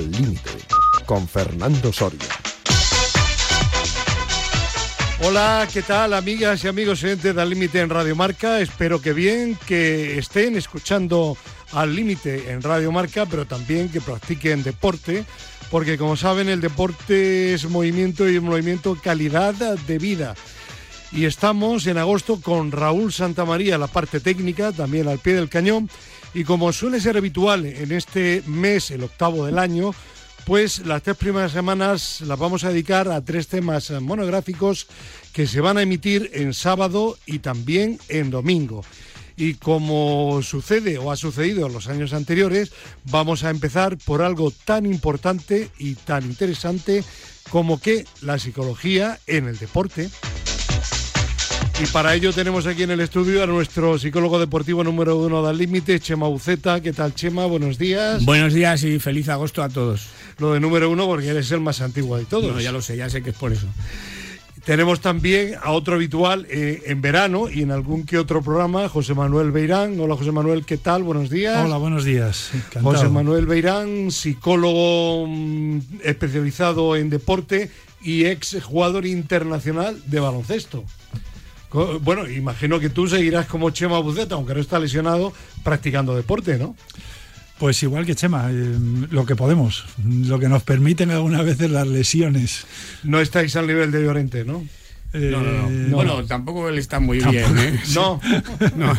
Al Límite, con Fernando Soria. Hola, ¿qué tal amigas y amigos de Al Límite en Radio Marca? Espero que bien, que estén escuchando Al Límite en Radio Marca, pero también que practiquen deporte, porque como saben el deporte es movimiento y movimiento calidad de vida. Y estamos en agosto con Raúl Santamaría, la parte técnica, también al pie del cañón. Y como suele ser habitual en este mes, el octavo del año, pues las tres primeras semanas las vamos a dedicar a tres temas monográficos que se van a emitir en sábado y también en domingo. Y como sucede o ha sucedido en los años anteriores, vamos a empezar por algo tan importante y tan interesante como que la psicología en el deporte. Y para ello tenemos aquí en el estudio a nuestro psicólogo deportivo número uno del límite, Chema Uceta. ¿Qué tal, Chema? Buenos días. Buenos días y feliz agosto a todos. Lo de número uno porque eres el más antiguo de todos. No, ya lo sé, ya sé que es por eso. Tenemos también a otro habitual eh, en verano y en algún que otro programa, José Manuel Beirán. Hola José Manuel, ¿qué tal? Buenos días. Hola, buenos días. Encantado. José Manuel Beirán, psicólogo mm, especializado en deporte y ex jugador internacional de baloncesto. Bueno, imagino que tú seguirás como Chema Buceta, aunque no está lesionado, practicando deporte, ¿no? Pues igual que Chema, eh, lo que podemos, lo que nos permiten algunas veces las lesiones. No estáis al nivel de Llorente, ¿no? Eh, no, no, no. Bueno, tampoco él está muy bien, ¿eh? No. no.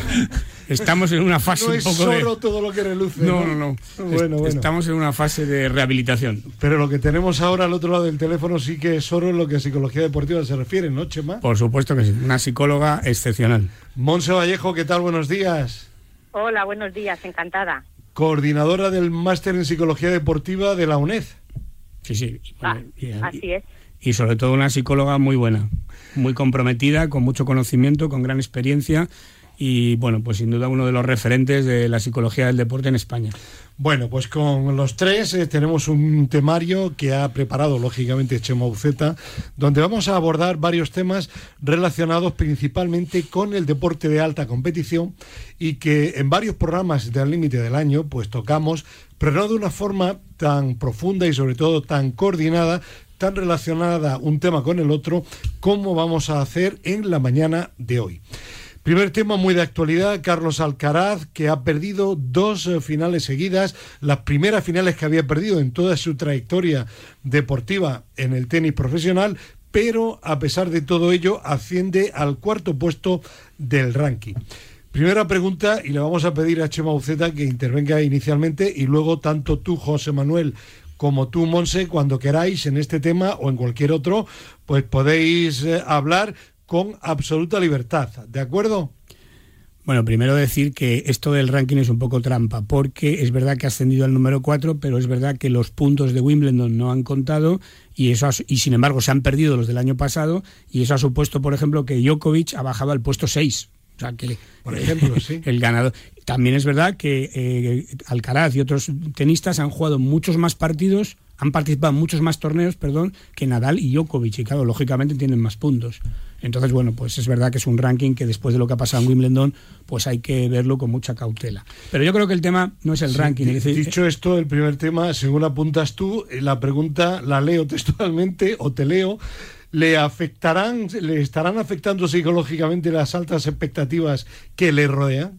Estamos en una fase no un es solo de... todo lo que reluce. No, no, no. Bueno, bueno. Estamos en una fase de rehabilitación. Pero lo que tenemos ahora al otro lado del teléfono sí que es oro en lo que a psicología deportiva se refiere, ¿no, Chema? Por supuesto que sí. Una psicóloga excepcional. Monse Vallejo, ¿qué tal? Buenos días. Hola, buenos días, encantada. Coordinadora del máster en psicología deportiva de la UNED. Sí, sí. Ah, y- así es. Y sobre todo una psicóloga muy buena, muy comprometida, con mucho conocimiento, con gran experiencia y bueno, pues sin duda uno de los referentes de la psicología del deporte en España. Bueno, pues con los tres eh, tenemos un temario que ha preparado lógicamente Chema Uceta, donde vamos a abordar varios temas relacionados principalmente con el deporte de alta competición y que en varios programas del límite del año pues tocamos, pero no de una forma tan profunda y sobre todo tan coordinada, tan relacionada un tema con el otro, como vamos a hacer en la mañana de hoy. Primer tema muy de actualidad, Carlos Alcaraz, que ha perdido dos eh, finales seguidas, las primeras finales que había perdido en toda su trayectoria deportiva en el tenis profesional, pero a pesar de todo ello asciende al cuarto puesto del ranking. Primera pregunta, y le vamos a pedir a Chema Uceta que intervenga inicialmente y luego tanto tú, José Manuel, como tú, Monse, cuando queráis en este tema o en cualquier otro, pues podéis eh, hablar con absoluta libertad. ¿De acuerdo? Bueno, primero decir que esto del ranking es un poco trampa, porque es verdad que ha ascendido al número 4, pero es verdad que los puntos de Wimbledon no han contado y eso ha- y sin embargo se han perdido los del año pasado y eso ha supuesto, por ejemplo, que Djokovic ha bajado al puesto 6. O sea, que Por ejemplo, sí. el ganador. También es verdad que eh, Alcaraz y otros tenistas han jugado muchos más partidos, han participado en muchos más torneos, perdón, que Nadal y Djokovic, y claro, lógicamente tienen más puntos. Entonces, bueno, pues es verdad que es un ranking que después de lo que ha pasado en Wimbledon, pues hay que verlo con mucha cautela. Pero yo creo que el tema no es el ranking. es decir, Dicho esto, el primer tema, según apuntas tú, eh, la pregunta la leo textualmente o te leo. ¿Le afectarán, le estarán afectando psicológicamente las altas expectativas que le rodean?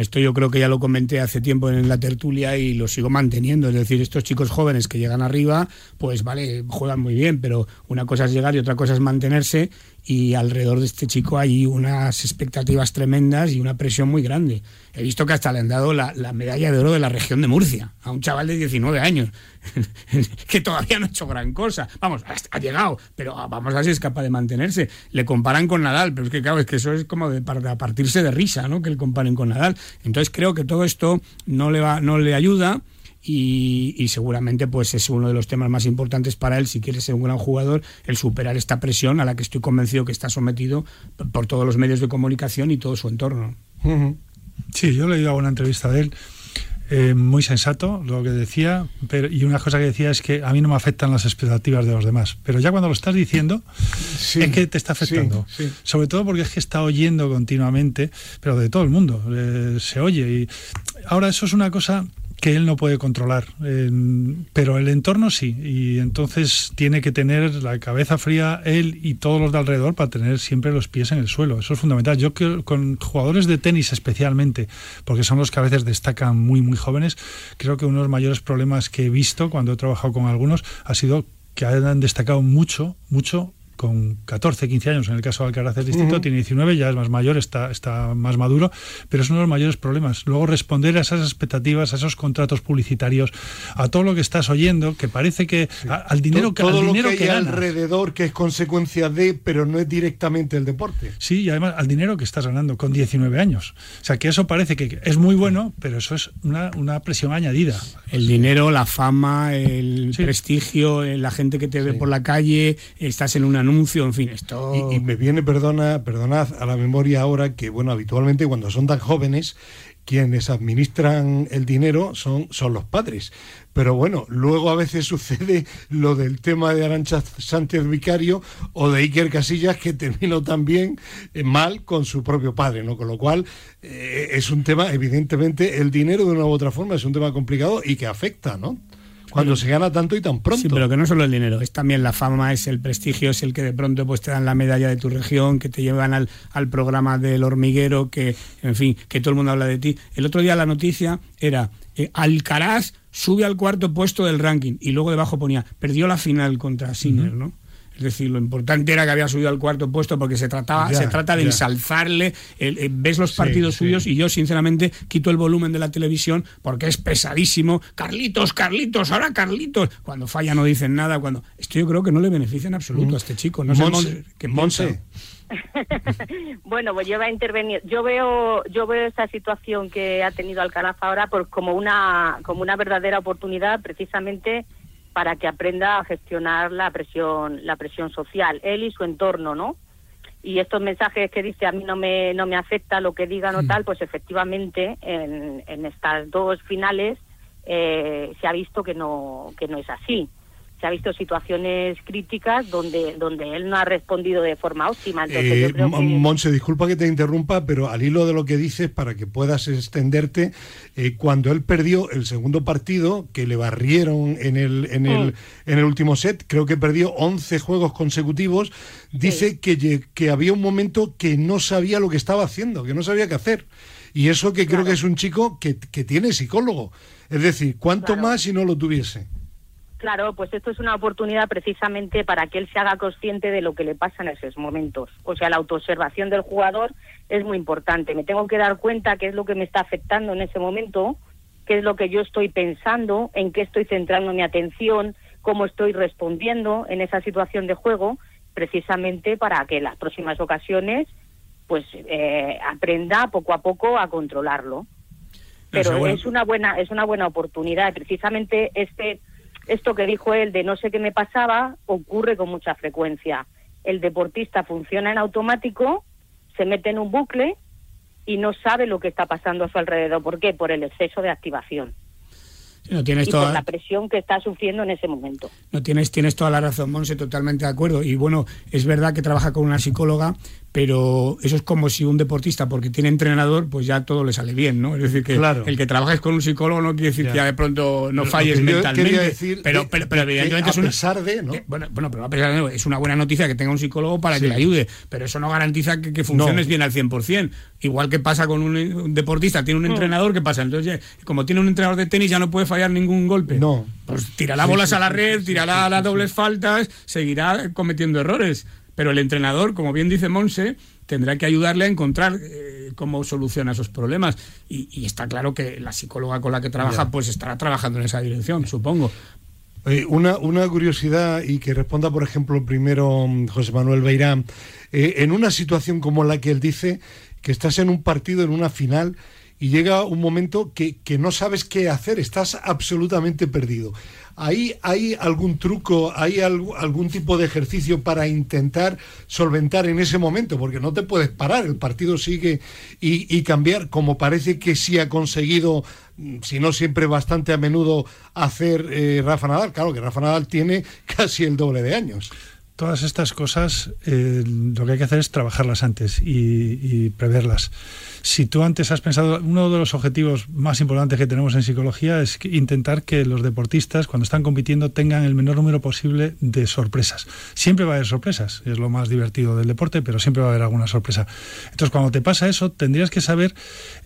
Esto yo creo que ya lo comenté hace tiempo en la tertulia y lo sigo manteniendo. Es decir, estos chicos jóvenes que llegan arriba, pues vale, juegan muy bien, pero una cosa es llegar y otra cosa es mantenerse. Y alrededor de este chico hay unas expectativas tremendas y una presión muy grande. He visto que hasta le han dado la, la medalla de oro de la región de Murcia a un chaval de 19 años, que todavía no ha hecho gran cosa. Vamos, ha llegado, pero ah, vamos a ver si es capaz de mantenerse. Le comparan con Nadal, pero es que claro, es que eso es como de, para partirse de risa, ¿no? Que le comparen con Nadal. Entonces creo que todo esto no le va, no le ayuda. Y, y seguramente pues es uno de los temas más importantes para él. Si quiere ser un gran jugador el superar esta presión a la que estoy convencido que está sometido por todos los medios de comunicación y todo su entorno. Sí, yo le he oído una entrevista de él, eh, muy sensato lo que decía, pero, y una cosa que decía es que a mí no me afectan las expectativas de los demás, pero ya cuando lo estás diciendo Sí, es que te está afectando, sí, sí. sobre todo porque es que está oyendo continuamente, pero de todo el mundo, eh, se oye. Y ahora eso es una cosa que él no puede controlar, pero el entorno sí, y entonces tiene que tener la cabeza fría él y todos los de alrededor para tener siempre los pies en el suelo. Eso es fundamental. Yo creo con jugadores de tenis especialmente, porque son los que a veces destacan muy muy jóvenes, creo que uno de los mayores problemas que he visto cuando he trabajado con algunos ha sido que han destacado mucho, mucho con 14, 15 años, en el caso de Alcaraz del Distrito, tiene 19, ya es más mayor, está, está más maduro, pero es uno de los mayores problemas. Luego responder a esas expectativas, a esos contratos publicitarios, a todo lo que estás oyendo, que parece que al dinero que todo al dinero lo que, hay alrededor que es consecuencia de, pero no es directamente el deporte. Sí, y además al dinero que estás ganando con 19 años. O sea, que eso parece que es muy bueno, pero eso es una, una presión añadida. El dinero, la fama, el prestigio, eh, la gente que te ve por la calle, estás en una anuncio, en fin, esto... Y, me viene, perdona, perdonad, a la memoria ahora que, bueno, habitualmente cuando son tan jóvenes, quienes administran el dinero son, son los padres. Pero bueno, luego a veces sucede lo del tema de Arancha Sánchez Vicario o de Iker Casillas que terminó también eh, mal con su propio padre, ¿no? Con lo cual eh, es un tema, evidentemente, el dinero de una u otra forma es un tema complicado y que afecta, ¿no? Cuando se gana tanto y tan pronto. Sí, pero que no solo el dinero, es también la fama, es el prestigio, es el que de pronto pues te dan la medalla de tu región, que te llevan al, al programa del hormiguero, que, en fin, que todo el mundo habla de ti. El otro día la noticia era eh, Alcaraz sube al cuarto puesto del ranking y luego debajo ponía perdió la final contra Sinner, ¿no? Es decir, lo importante era que había subido al cuarto puesto porque se trataba, se trata de ensalzarle. Eh, ves los partidos suyos y yo, sinceramente, quito el volumen de la televisión porque es pesadísimo. Carlitos, Carlitos, ahora Carlitos. Cuando falla no dicen nada. Cuando esto yo creo que no le beneficia en absoluto a este chico. No sé qué Monse. bueno, pues yo voy a intervenir. Yo veo, yo veo esta situación que ha tenido Alcaraz ahora por, como una, como una verdadera oportunidad, precisamente para que aprenda a gestionar la presión, la presión social, él y su entorno, ¿no? Y estos mensajes que dice a mí no me, no me afecta lo que digan o mm. tal, pues efectivamente en, en estas dos finales eh, se ha visto que no, que no es así se ha visto situaciones críticas donde, donde él no ha respondido de forma óptima. Entonces, eh, Monse, disculpa que te interrumpa, pero al hilo de lo que dices, para que puedas extenderte, eh, cuando él perdió el segundo partido, que le barrieron en el, en el, mm. en el último set, creo que perdió 11 juegos consecutivos, dice que, que había un momento que no sabía lo que estaba haciendo, que no sabía qué hacer. Y eso que creo que es un chico que, que tiene psicólogo. Es decir, ¿cuánto más si no lo tuviese? Claro, pues esto es una oportunidad precisamente para que él se haga consciente de lo que le pasa en esos momentos. O sea, la autoobservación del jugador es muy importante. Me tengo que dar cuenta qué es lo que me está afectando en ese momento, qué es lo que yo estoy pensando, en qué estoy centrando mi atención, cómo estoy respondiendo en esa situación de juego, precisamente para que en las próximas ocasiones pues eh, aprenda poco a poco a controlarlo. Pero es una buena es una buena oportunidad. Precisamente este esto que dijo él de no sé qué me pasaba ocurre con mucha frecuencia. El deportista funciona en automático, se mete en un bucle y no sabe lo que está pasando a su alrededor. ¿Por qué? Por el exceso de activación. No tienes y toda... la presión que está sufriendo en ese momento. No tienes, tienes toda la razón, Monse, totalmente de acuerdo. Y bueno, es verdad que trabaja con una psicóloga, pero eso es como si un deportista, porque tiene entrenador, pues ya todo le sale bien, ¿no? Es decir, que el que trabajes con un psicólogo no quiere decir que ya de pronto no falles mentalmente. Decir pero, pero, pero, evidentemente es pesar de, ¿no? bueno, bueno, pero a pesar de, es una buena noticia que tenga un psicólogo para que le ayude, pero eso no garantiza que, funciones bien al 100%. Igual que pasa con un, deportista, tiene un entrenador, ¿qué pasa? Entonces, como tiene un entrenador de tenis, ya no puede fallar ningún golpe. No. Pues tirará bolas a la red, tirará las dobles faltas, seguirá cometiendo errores pero el entrenador, como bien dice Monse, tendrá que ayudarle a encontrar eh, cómo soluciona esos problemas. Y, está claro que la psicóloga con la que trabaja, pues estará trabajando en esa dirección, supongo. una, una, curiosidad y que responda, por ejemplo, primero mm, José Manuel Beirán. Eh, en una situación como la que él dice, que estás en un partido, en una final, y llega un momento que, que no sabes qué hacer, estás absolutamente perdido. ¿Hay, ¿Hay algún truco, hay algún tipo de ejercicio para intentar solventar en ese momento? Porque no te puedes parar, el partido sigue y, cambiar, como parece que sí ha conseguido, mm, si no siempre bastante a menudo, hacer eh, Rafa Nadal. Claro que Rafa Nadal tiene casi el doble de años. Todas estas cosas eh, lo que hay que hacer es trabajarlas antes y, preverlas. Si tú antes has pensado, uno de los objetivos más importantes que tenemos en psicología es intentar que los deportistas cuando están compitiendo tengan el menor número posible de sorpresas. Siempre va a haber sorpresas, es lo más divertido del deporte, pero siempre va a haber alguna sorpresa. Entonces, cuando te pasa eso, tendrías que saber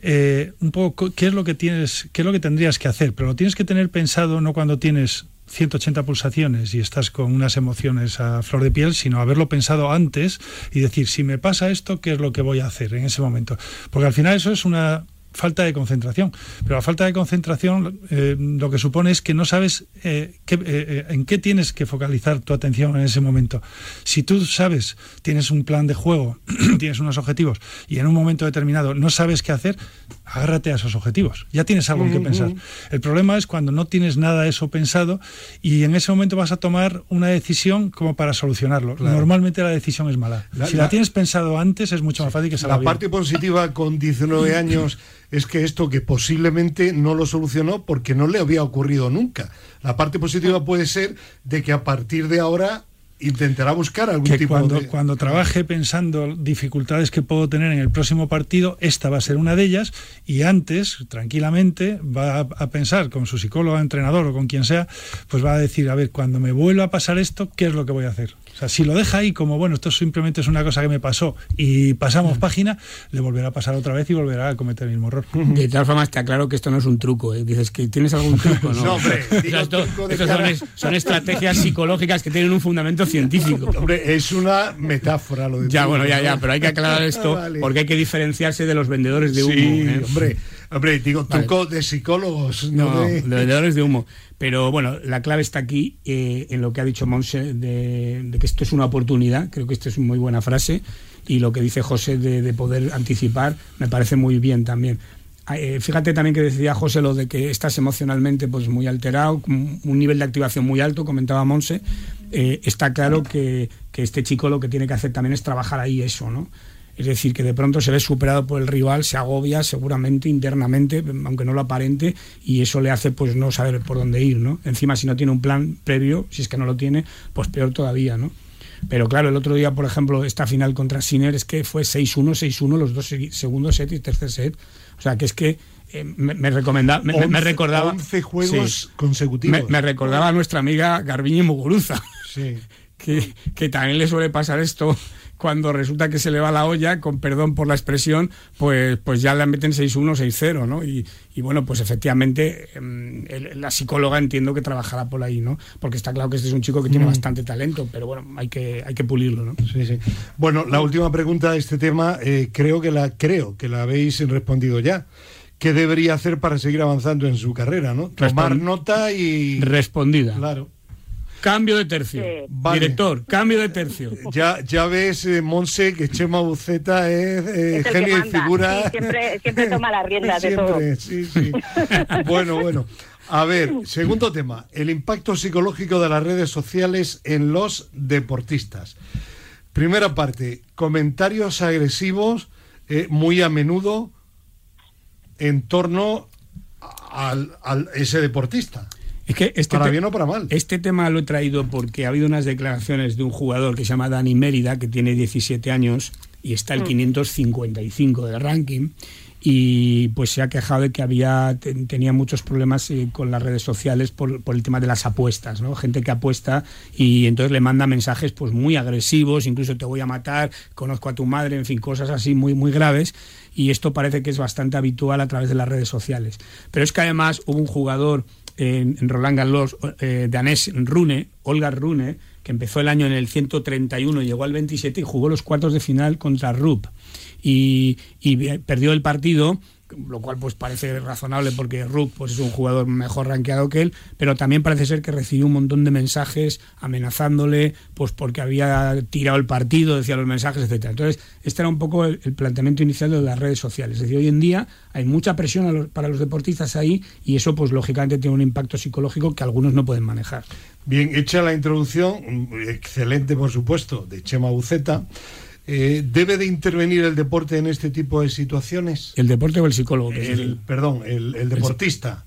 eh, un poco qué es lo que tienes, qué es lo que tendrías que hacer, pero lo tienes que tener pensado no cuando tienes 180 pulsaciones y estás con unas emociones a flor de piel, sino haberlo pensado antes y decir, si me pasa esto, ¿qué es lo que voy a hacer en ese momento? Porque al final eso es una falta de concentración. Pero la falta de concentración eh, lo que supone es que no sabes eh, eh, en qué tienes que focalizar tu atención en ese momento. Si tú sabes, tienes un plan de juego, tienes unos objetivos y en un momento determinado no sabes qué hacer, agárrate a esos objetivos. Ya tienes algo en que pensar. El problema es cuando no tienes nada de eso pensado y en ese momento vas a tomar una decisión como para solucionarlo. Normalmente la decisión es mala. si la, tienes pensado antes es mucho más fácil que salga La parte positiva con 19 años es que esto que posiblemente no lo solucionó porque no le había ocurrido nunca. La parte positiva puede ser de que a partir de ahora intentará buscar algún que tipo cuando, de... Cuando trabaje pensando dificultades que puedo tener en el próximo partido, esta va a ser una de ellas y antes, tranquilamente, va a, pensar con su psicólogo, entrenador o con quien sea, pues va a decir, a ver, cuando me vuelva a pasar esto, ¿qué es lo que voy a hacer? O sea, si lo deja ahí como, bueno, esto simplemente es una cosa que me pasó y pasamos página, le volverá a pasar otra vez y volverá a cometer el mismo error. De todas formas, está claro que esto no es un truco. ¿eh? Dices que tienes algún truco, ¿no? no hombre, son, son, estrategias psicológicas que tienen un fundamento científico. Hombre, es una metáfora lo de Ya, bueno, ya, ya, pero hay que aclarar esto porque hay que diferenciarse de los vendedores de humo. Sí, ¿eh? hombre, hombre, digo, truco de psicólogos. No, de... vendedores de humo. Pero bueno, la clave está aquí eh, en lo que ha dicho Monse de, que esto es una oportunidad. Creo que esto es una muy buena frase. Y lo que dice José de, poder anticipar me parece muy bien también. Ah, eh, fíjate también que decía José lo de que estás emocionalmente pues muy alterado, un nivel de activación muy alto, comentaba Monse. Eh, está claro que, que, este chico lo que tiene que hacer también es trabajar ahí eso, ¿no? Es decir, que de pronto se ve superado por el rival, se agobia seguramente internamente, aunque no lo aparente, y eso le hace pues no saber por dónde ir, ¿no? Encima si no tiene un plan previo, si es que no lo tiene, pues peor todavía, ¿no? Pero claro, el otro día, por ejemplo, esta final contra Sinner es que fue 6-1, 6-1 los dos segundos set y tercer set. O sea, que es que eh, me, recomendaba, me, recordaba 11 juegos consecutivos. Me, recordaba a nuestra amiga Garbiñe Muguruza. Sí. Que, que, también le suele pasar esto cuando resulta que se le va la olla, con perdón por la expresión, pues, pues ya le meten 6-1, 6-0, ¿no? Y, bueno, pues efectivamente em, la psicóloga entiendo que trabajará por ahí, ¿no? Porque está claro que este es un chico que tiene mm. bastante talento, pero bueno, hay que, hay que pulirlo, ¿no? Sí, sí. Bueno, la última pregunta de este tema, eh, creo, que la, creo que la habéis respondido ya. ¿Qué debería hacer para seguir avanzando en su carrera, no? Tomar nota y... Respondida. Claro. Cambio de tercio. Director, cambio de tercio. Ya, ya ves, eh, Monse, que Chema Buceta es, eh, genio y figura. siempre, siempre, toma las riendas de todo. Sí, sí. bueno, bueno. A ver, segundo tema, el impacto psicológico de las redes sociales en los deportistas. Primera parte, comentarios agresivos eh, muy a menudo en torno al, al ese deportista. Es que este para bien o para mal. Este tema lo he traído porque ha habido unas declaraciones de un jugador que se llama Dani Mérida, que tiene 17 años y está el 555 mm. del ranking y pues se ha quejado de que había tenía muchos problemas eh, con las redes sociales por, por, el tema de las apuestas, ¿no? Gente que apuesta y entonces le manda mensajes pues muy agresivos, incluso te voy a matar, conozco a tu madre, en fin, cosas así muy muy graves y esto parece que es bastante habitual a través de las redes sociales. Pero es que además hubo un jugador en, Roland Garros, eh, danés Rune, Olga Rune, que empezó el año en el 131, llegó al 27 y jugó los cuartos de final contra Rupp. Y, y perdió el partido lo cual pues parece razonable porque Rook pues es un jugador mejor rankeado que él, pero también parece ser que recibió un montón de mensajes amenazándole pues porque había tirado el partido, decía los mensajes, etcétera. Entonces, este era un poco el, planteamiento inicial de las redes sociales. Es decir, hoy en día hay mucha presión para los deportistas ahí y eso pues lógicamente tiene un impacto psicológico que algunos no pueden manejar. Bien, hecha la introducción, excelente por supuesto, de Chema Buceta. Eh, ¿Debe de intervenir el deporte en este tipo de situaciones? ¿El deporte o el psicólogo? El, perdón, el, deportista.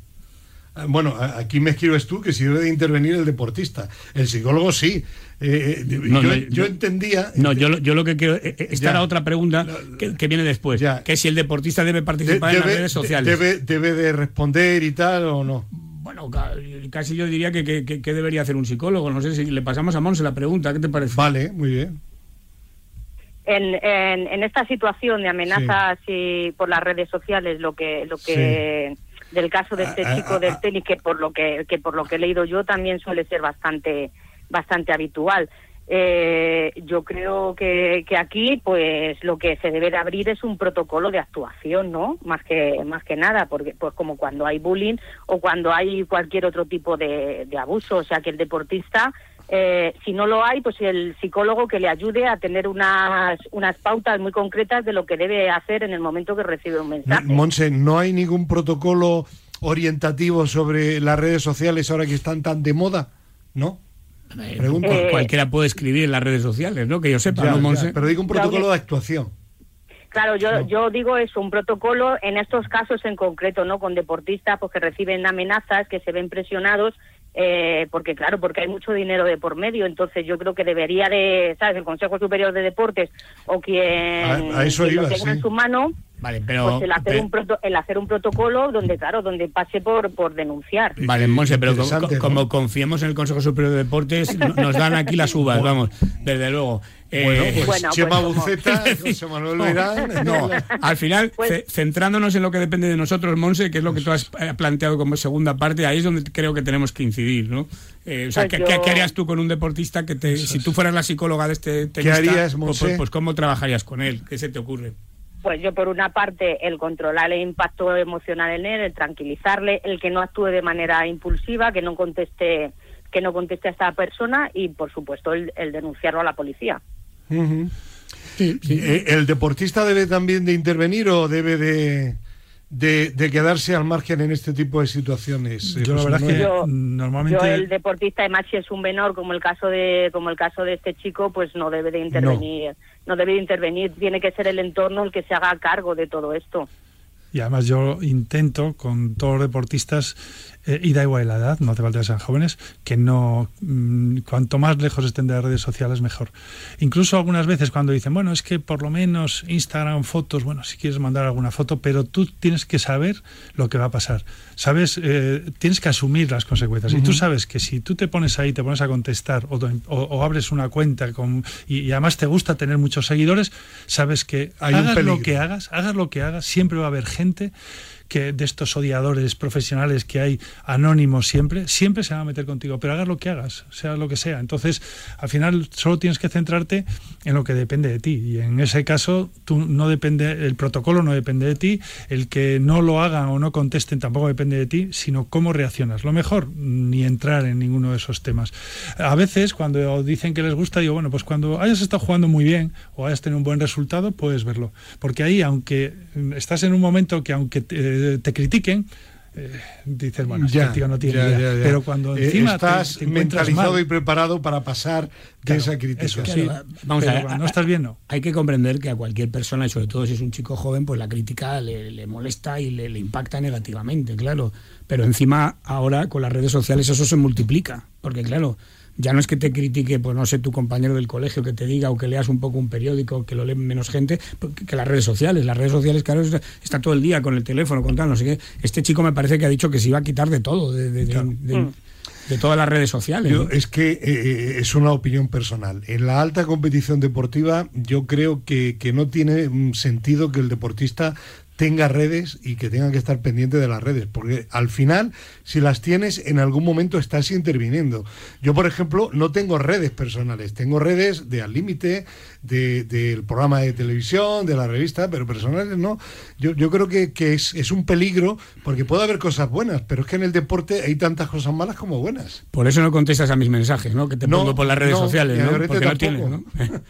Ah, Bueno, aquí me escribes tú que si debe de intervenir el deportista. El psicólogo sí. Eh, eh, No, yo, no, yo yo- entendía. No, yo, lo- yo lo que quiero. eh, Esta era otra pregunta que, que viene después. Ya. Que si el deportista debe de- participar en las redes de- sociales. debe, debe de responder y tal o no. Bueno, ca- casi yo diría que, que- que- que debería hacer un psicólogo. No sé si le pasamos a Monse la pregunta. ¿Qué te parece? Vale, muy bien. En, en, en esta situación de amenazas y por las redes sociales, lo que lo que del caso de este Ah, ah, chico ah, del ah. tenis, que por lo que, que por lo que he leído yo también suele ser bastante bastante habitual. Eh, yo creo que, que aquí pues lo que se debe de abrir es un protocolo de actuación no más que más que nada porque pues como cuando hay bullying o cuando hay cualquier otro tipo de, de abuso o sea que el deportista eh, si no lo hay pues el psicólogo que le ayude a tener unas unas pautas muy concretas de lo que debe hacer en el momento que recibe un mensaje Monse, ¿no hay ningún protocolo orientativo sobre las redes sociales ahora que están tan de moda? ¿No? Eh, pregunto. cual- Eh, Cualquiera puede escribir en las redes sociales, ¿no? Que yo sepa, Ya, ¿no, ya, Monse? pero digo un protocolo de actuación. Claro, yo, No. yo digo eso, un protocolo en estos casos en concreto, ¿no? Con deportistas pues, que reciben amenazas, que se ven presionados, eh, porque claro, porque hay mucho dinero de por medio, entonces yo creo que debería de, ¿sabes? El Consejo Superior de Deportes o quien, A- a eso quien iba, lo tenga sí. en su mano, Vale, pero. pues el hacer, pero- un proto- el hacer un protocolo donde, claro, donde pase por, por denunciar. Vale, Monse, pero como, ¿no? confiemos en el Consejo Superior de Deportes, no- nos dan aquí las uvas, vamos, desde luego. Eh, Bueno, pues Bueno, Chema pues Buceta, José Manuel no, Verán. no, al final, Pues- ce- centrándonos en lo que depende de nosotros, Monse, que es lo que tú has eh, planteado como segunda parte, ahí es donde creo que tenemos que incidir, ¿no? Eh, o sea, Pues ¿qué, yo- qué- qué harías tú con un deportista que te, si tú fueras la psicóloga de este tenista, harías, pues, Monse? pues, pues cómo trabajarías con él? ¿Qué se te ocurre? Pues yo por una parte el controlar el impacto emocional en él, el tranquilizarle, el que no actúe de manera impulsiva, que no conteste que no conteste a esta persona y por supuesto el, el denunciarlo a la policía. Ujú. Eh, ¿El deportista debe también de intervenir o debe de, de, de quedarse al margen en este tipo de situaciones? eh, Yo la verdad es que? Yo- normalmente... Yo el deportista además si es un menor como el caso de como el caso de este chico pues no debe de intervenir no, debe de intervenir tiene que ser el entorno el que se haga cargo de todo esto Y además yo intento con todos los deportistas, eh, y da igual la edad, no hace falta que sean jóvenes, que no, mm, cuanto más lejos estén de las redes sociales, mejor. Incluso algunas veces cuando dicen, bueno, es que por lo menos Instagram, fotos, bueno, si quieres mandar alguna foto, pero tú tienes que saber lo que va a pasar. Sabes, Eh, tienes que asumir las consecuencias. Y tú sabes que si tú te pones ahí, te pones a contestar o, o- o abres una cuenta con, y, y además te gusta tener muchos seguidores, sabes que Hay un hagas lo que hagas, hagas lo que hagas, siempre va a haber gente que de estos odiadores profesionales que hay anónimos siempre, siempre se van a meter contigo, pero hagas lo que hagas, sea lo que sea. Entonces, al final solo tienes que centrarte en lo que depende de ti y en ese caso tú no depende el protocolo no depende de ti, el que no lo hagan o no contesten tampoco depende de ti, sino cómo reaccionas. Lo mejor ni entrar en ninguno de esos temas. A veces cuando dicen que les gusta digo, bueno, pues cuando hayas estado jugando muy bien o hayas tenido un buen resultado, puedes verlo, porque ahí aunque estás en un momento que aunque te, te critiquen eh, dices, bueno, este Ya, tío no tiene ya, idea. ya, ya. Pero cuando Eh, encima estás te, encuentras mentalizado mal, y preparado para pasar de Claro, esa crítica. eso, Claro, sí. vamos a ver, no estás bien, no. Hay que comprender que a cualquier persona, y sobre todo si es un chico joven, pues la crítica le, le molesta y le, le impacta negativamente, claro. Pero encima, ahora con las redes sociales eso se multiplica, porque claro, ya no es que te critique, pues no sé, tu compañero del colegio que te diga o que leas un poco un periódico, que lo leen menos gente, porque- que las redes sociales. Las redes sociales, claro, es- está todo el día con el teléfono, con tal, no sé qué. Este chico me parece que ha dicho que se iba a quitar de todo, de, de- de- de- Mm. de todas las redes sociales. Yo- ¿no? es que eh, es una opinión personal. En la alta competición deportiva yo creo que, que no tiene mm, sentido que el deportista tenga redes y que tenga que estar pendiente de las redes, porque al final, si las tienes, en algún momento estás interviniendo. Yo, por ejemplo, no tengo redes personales, tengo redes de Al Límite, de- del programa de televisión, de la revista, pero personales no. Yo, yo creo que, que es, es un peligro, porque puede haber cosas buenas, pero es que en el deporte hay tantas cosas malas como buenas. Por eso no contestas a mis mensajes, ¿no? Que te No, pongo por las redes no, sociales, ¿no? Porque no tienes, ¿no?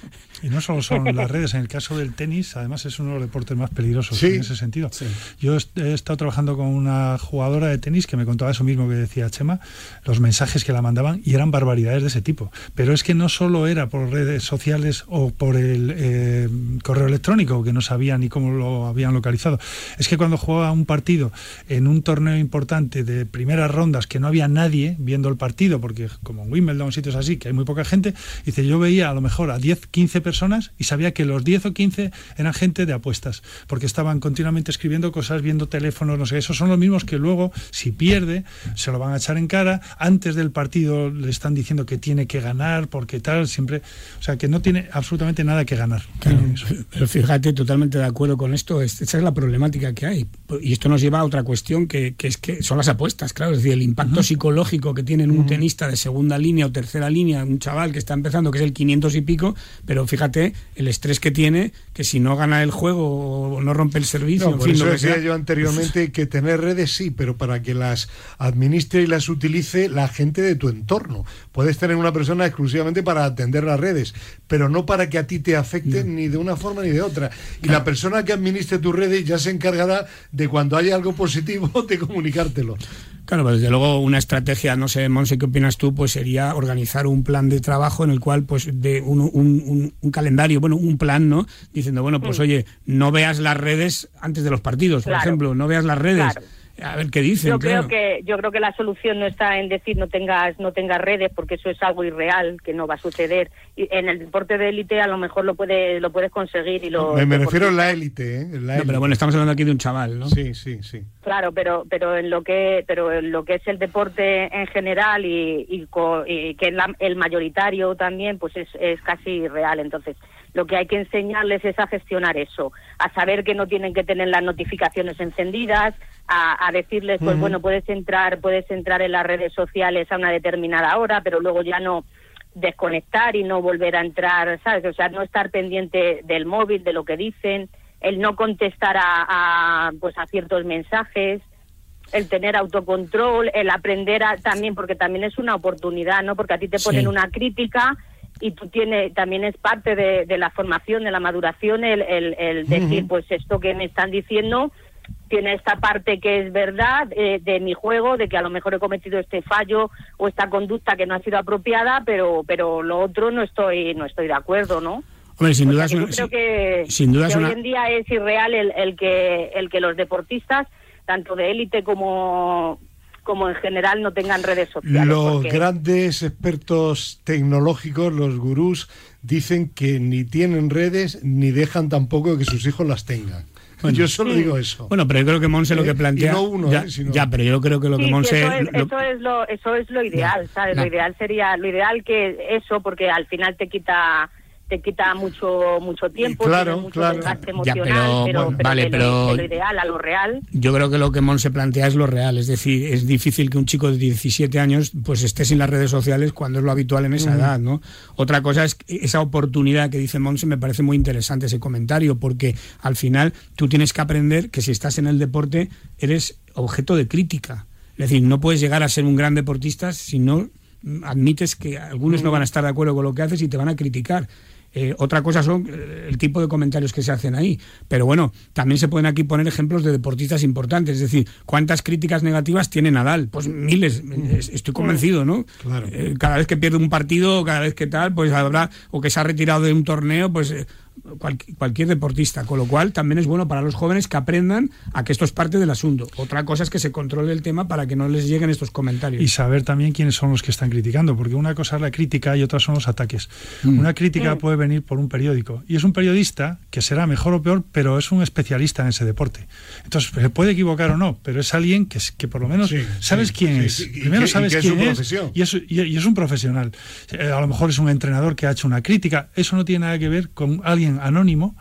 Y no solo son las redes, en el caso del tenis, además es uno de los deportes más peligrosos Sí, en ese ese sentido. Yo he estado trabajando con una jugadora de tenis que me contaba eso mismo que decía Chema, los mensajes que la mandaban y eran barbaridades de ese tipo. Pero es que no solo era por redes sociales o por el eh, correo electrónico, que no sabía ni cómo lo habían localizado. Es que cuando jugaba un partido en un torneo importante de primeras rondas que no había nadie viendo el partido, porque como en Wimbledon, sitios así, que hay muy poca gente, dice, yo veía a lo mejor a 10, 15 personas y sabía que los 10 o 15 eran gente de apuestas, porque estaban continuamente escribiendo cosas, viendo teléfonos, no sé, esos son los mismos que luego, si pierde, se lo van a echar en cara, antes del partido le están diciendo que tiene que ganar, porque tal, siempre, o sea, que no tiene absolutamente nada que ganar. pero fíjate, totalmente de acuerdo con esto, esa es la problemática que hay. Y esto nos lleva a otra cuestión que, es que son las apuestas, claro, es decir, el impacto psicológico que tiene un tenista de segunda línea o tercera línea, un chaval que está empezando, que es el 500 y pico, pero fíjate el estrés que tiene, que si no gana el juego o no rompe el servicio, no, por eso decía yo anteriormente que tener redes sí, pero para que las administre y las utilice la gente de tu entorno. Puedes tener una persona exclusivamente para atender las redes, pero no para que a ti te afecte ni de una forma ni de otra. Y la persona que administre tus redes ya se encargará de cuando haya algo positivo de comunicártelo. Claro, pues desde luego una estrategia, no sé, Monse, ¿qué opinas tú? Pues sería organizar un plan de trabajo en el cual, pues, de un, un, un, calendario, bueno, un plan, ¿no? Diciendo, bueno, pues mm. oye, no veas las redes antes de los partidos, por ejemplo, no veas las redes a ver qué dicen. Yo creo que yo creo que la solución no está en decir no tengas no tengas redes porque eso es algo irreal que no va a suceder. Y en el deporte de élite a lo mejor lo puedes lo puedes conseguir y lo. Me, refiero a la élite, ¿eh? pero bueno estamos hablando aquí de un chaval, ¿no? Sí, sí, sí. Claro, pero pero en lo que pero en lo que es el deporte en general y, y, que es el mayoritario también pues es, es casi irreal. Entonces lo que hay que enseñarles es a gestionar eso, a saber que no tienen que tener las notificaciones encendidas, a, decirles, pues bueno, puedes entrar, puedes entrar en las redes sociales a una determinada hora, pero luego ya no desconectar y no volver a entrar, ¿sabes? O sea, no estar pendiente del móvil, de lo que dicen, el no contestar a, pues a ciertos mensajes, el tener autocontrol, el aprender a, también, porque también es una oportunidad, ¿no? Porque a ti te ponen una crítica y tú tienes, también es parte de, la formación, de la maduración, el, el, decir, pues esto que me están diciendo tiene esta parte que es verdad eh, de mi juego, de que a lo mejor he cometido este fallo o esta conducta que no ha sido apropiada, pero pero lo otro no estoy no estoy de acuerdo, ¿no? Hombre, sin duda, yo creo que, sin duda hoy en día es irreal el, el que el que los deportistas tanto de élite como como en general no tengan redes sociales. Los grandes expertos tecnológicos, los gurús, dicen que ni tienen redes ni dejan tampoco que sus hijos las tengan. yo solo digo eso. Bueno, pero yo creo que Monse lo que eh, plantea. no uno, ya, eh, ya, pero yo creo que lo que Monse. Eso es, Eso, es lo, eso es lo ideal, ¿sabes? Lo ideal sería. Lo ideal que eso, porque al final te quita te quita mucho mucho tiempo, claro, mucho claro. emocional, pero, vale, pero lo ideal a lo real. Yo creo que lo que Mon se plantea es lo real, es decir, es difícil que un chico de 17 años pues esté sin las redes sociales cuando es lo habitual en esa edad, ¿no? Otra cosa es esa oportunidad que dice Monse, me parece muy interesante ese comentario, porque al final tú tienes que aprender que si estás en el deporte eres objeto de crítica. Es decir, no puedes llegar a ser un gran deportista si no admites que algunos no van a estar de acuerdo con lo que haces y te van a criticar. Eh, otra cosa son eh, el tipo de comentarios que se hacen ahí. Pero bueno, también se pueden aquí poner ejemplos de deportistas importantes. Es decir, ¿cuántas críticas negativas tiene Nadal? Pues miles, estoy convencido, ¿no? Eh, cada vez que pierde un partido, cada vez que tal, pues habrá, o que se ha retirado de un torneo, pues cualquier deportista, con lo cual también es bueno para los jóvenes que aprendan a que esto es parte del asunto. Otra cosa es que se controle el tema para que no les lleguen estos comentarios. Y saber también quiénes son los que están criticando, porque una cosa es la crítica y otra son los ataques. Mm. Una crítica mm. puede venir por un periódico y es un periodista que será mejor o peor, pero es un especialista en ese deporte. Entonces, se puede equivocar o no, pero es alguien que, que por lo menos sabes quién es. Primero sabes quién es, y, es, y, es un profesional. Eh, a lo mejor es un entrenador que ha hecho una crítica. Eso no tiene nada que ver con alguien anónimo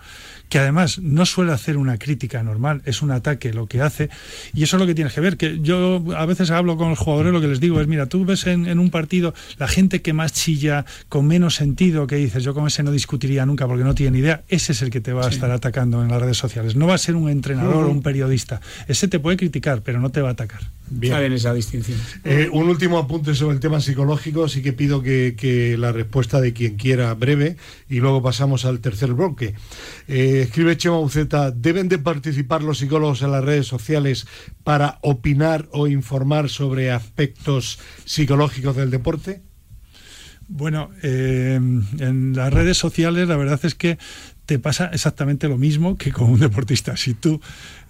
que además no suele hacer una crítica normal, es un ataque lo que hace, y eso es lo que tienes que ver, que yo a veces hablo con los jugadores, lo que les digo es, mira, tú ves en, un partido la gente que más chilla, con menos sentido, que dices, yo con ese no discutiría nunca porque no tiene ni idea, ese es el que te va a estar atacando en las redes sociales, no va a ser un entrenador o un periodista, ese te puede criticar, pero no te va a atacar. Saben esa distinción. Eh, un último apunte sobre el tema psicológico, sí que pido que, que, la respuesta de quien quiera breve y luego pasamos al tercer bloque. Eh, escribe Chema Uceta, ¿deben de participar los psicólogos en las redes sociales para opinar o informar sobre aspectos psicológicos del deporte? Bueno, eh, en las redes sociales la verdad es que te pasa exactamente lo mismo que con un deportista. Si tú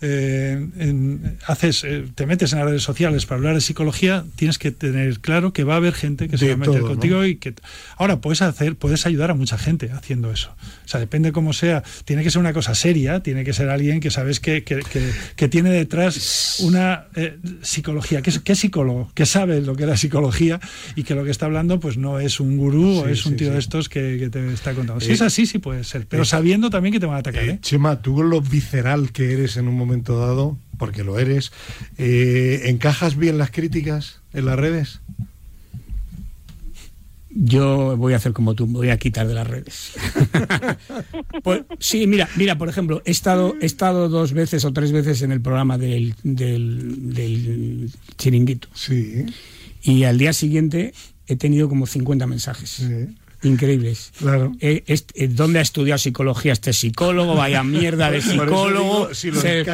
eh, en, haces, eh, te metes en las redes sociales para hablar de psicología, tienes que tener claro que va a haber gente que se va a meter contigo y que ahora puedes hacer, puedes ayudar a mucha gente haciendo eso. O sea, depende cómo sea. Tiene que ser una cosa seria, tiene que ser alguien que sabes que, que, que, tiene detrás una eh, psicología, que es, psicólogo, que sabe lo que es la psicología y que lo que está hablando pues no es un gurú o es un tío de estos que, te está contando. Si es así, sí puede ser, pero sabiendo también que te van a atacar. ¿eh? Chema, tú lo visceral que eres en un momento dado, porque lo eres, eh, ¿encajas bien las críticas en las redes? Yo voy a hacer como tú, me voy a quitar de las redes. pues, sí, mira, mira, por ejemplo, he estado, he estado dos veces o tres veces en el programa del, del, del chiringuito. Sí. Y al día siguiente he tenido como 50 mensajes. Sí increíbles. Claro. Eh, eh, ¿Dónde ha estudiado psicología este psicólogo? Vaya mierda de psicólogo. si lo se,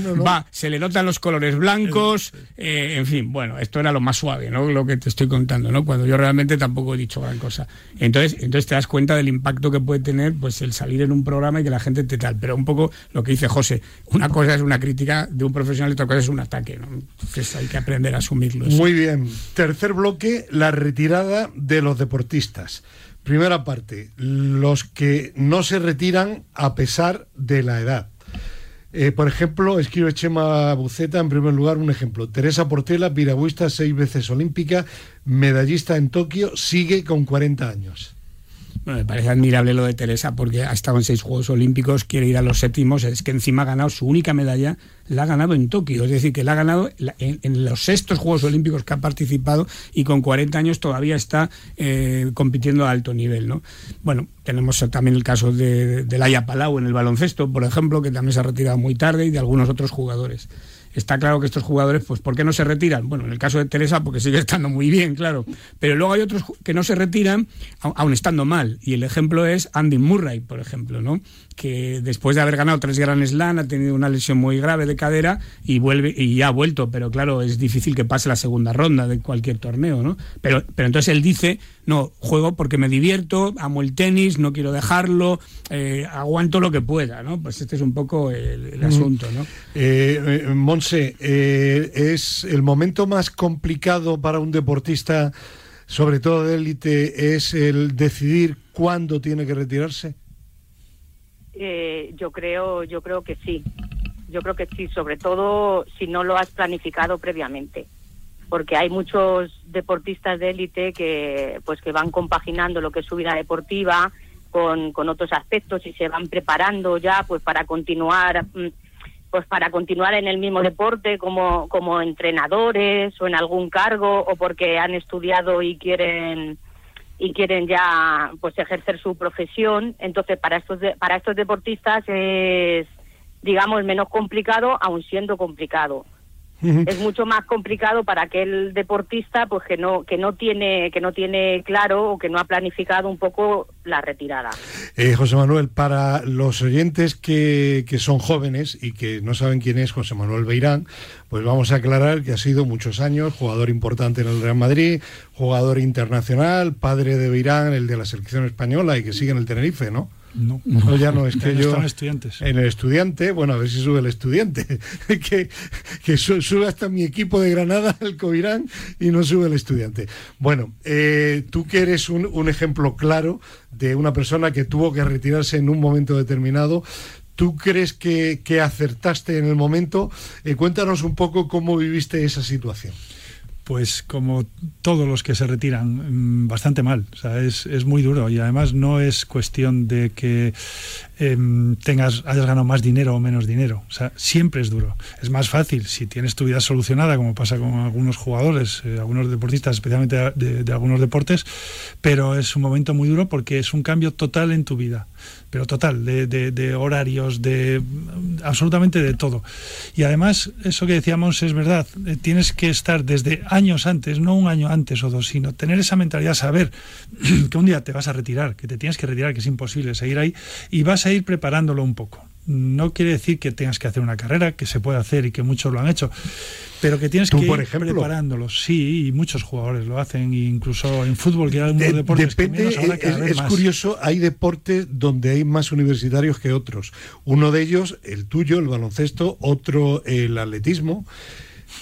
no. va, se le notan los colores blancos. Eh, en fin, bueno, esto era lo más suave, ¿no? Lo que te estoy contando, ¿no? Cuando yo realmente tampoco he dicho gran cosa. Entonces, entonces te das cuenta del impacto que puede tener pues el salir en un programa y que la gente te tal. Pero un poco lo que dice José, una cosa es una crítica de un profesional y otra cosa es un ataque, ¿no? Entonces hay que aprender a asumirlo. Muy bien. Tercer bloque, la retirada de los deportistas. Primera parte, los que no se retiran a pesar de la edad. Eh, por ejemplo, escribe Chema Buceta, en primer lugar, un ejemplo. Teresa Portela, piragüista seis veces olímpica, medallista en Tokio, sigue con 40 años. Me parece admirable lo de Teresa porque ha estado en seis Juegos Olímpicos, quiere ir a los séptimos, es que encima ha ganado su única medalla, la ha ganado en Tokio, es decir, que la ha ganado en, los sextos Juegos Olímpicos que ha participado y con 40 años todavía está eh, compitiendo a alto nivel. ¿no? Bueno, tenemos también el caso de, de Laia Palau en el baloncesto, por ejemplo, que también se ha retirado muy tarde y de algunos otros jugadores está claro que estos jugadores, pues, ¿por qué no se retiran? Bueno, en el caso de Teresa, porque sigue estando muy bien, claro. Pero luego hay otros que no se retiran, aun estando mal. Y el ejemplo es Andy Murray, por ejemplo, ¿no? Que después de haber ganado tres Grand Slam ha tenido una lesión muy grave de cadera y vuelve y ya ha vuelto, pero claro, es difícil que pase la segunda ronda de cualquier torneo, ¿no? Pero, pero entonces él dice, no, juego porque me divierto, amo el tenis, no quiero dejarlo, eh, aguanto lo que pueda, ¿no? Pues este es un poco el, asunto, ¿no? Eh, eh Monse, eh, ¿es el momento más complicado para un deportista, sobre todo de élite, es el decidir cuándo tiene que retirarse? Yo creo, yo creo que sí. Yo creo que sí, sobre todo si no lo has planificado previamente porque hay muchos deportistas de élite que pues que van compaginando lo que es su vida deportiva con, con otros aspectos y se van preparando ya pues para continuar mm, pues para continuar en el mismo deporte como, como entrenadores o en algún cargo o porque han estudiado y quieren y quieren ya pues ejercer su profesión. Entonces para estos para estos deportistas es digamos menos complicado aun siendo complicado es mucho más complicado para aquel deportista pues que no que no tiene que no tiene claro o que no ha planificado un poco la retirada. Eh, José Manuel, para los oyentes que, que son jóvenes y que no saben quién es José Manuel Beirán, pues vamos a aclarar que ha sido muchos años jugador importante en el Real Madrid, jugador internacional, padre de Beirán, el de la selección española y que sigue en el Tenerife, ¿no? No, ya no, es que yo... estudiantes. En el estudiante, bueno, a ver si sube el estudiante, que, que sube hasta mi equipo de Granada, el Coirán, y no sube el estudiante. Bueno, eh, tú que eres un, un ejemplo claro de una persona que tuvo que retirarse en un momento determinado, ¿Tú crees que, que acertaste en el momento? Eh, cuéntanos un poco cómo viviste esa situación. Pues como todos los que se retiran, mm, bastante mal. Es, es muy duro y además no es cuestión de que em, tengas, hayas ganado más dinero o menos dinero. Siempre es duro. Es más fácil si tienes tu vida solucionada, como pasa con algunos jugadores, eh, algunos deportistas, especialmente de algunos deportes, pero es un momento muy duro porque es un cambio total en tu vida pero total, de, de, horarios, de absolutamente de todo. Y además, eso que decíamos es verdad, eh, tienes que estar desde años antes, no un año antes o dos, sino tener esa mentalidad, saber que un día te vas a retirar, que te tienes que retirar, que es imposible seguir ahí, y vas a ir preparándolo un poco no quiere decir que tengas que hacer una carrera, que se puede hacer y que muchos lo han hecho, pero que tienes que ir preparándolos. Sí, y muchos jugadores lo hacen, incluso en fútbol, que hay algunos deportes depende, es, curioso, hay deportes donde hay más universitarios que otros. Uno de ellos, el tuyo, el baloncesto, otro el atletismo.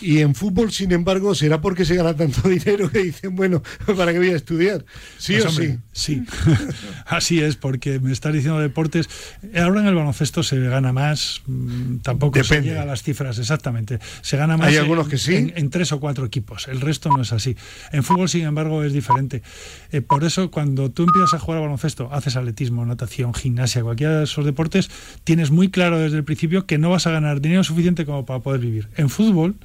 Y en fútbol, sin embargo, será porque se gana tanto dinero que dicen, bueno, ¿para qué voy a estudiar? Sí pues o sí. Sí, así es, porque me estás diciendo deportes. Ahora en el baloncesto se gana más, mm, tampoco se llega a las cifras exactamente. Se gana más Hay algunos que sí. en, tres o cuatro equipos, el resto no es así. En fútbol, sin embargo, es diferente. Eh, por eso, cuando tú empiezas a jugar al baloncesto, haces atletismo, natación, gimnasia, cualquiera de esos deportes, tienes muy claro desde el principio que no vas a ganar dinero suficiente como para poder vivir. En fútbol,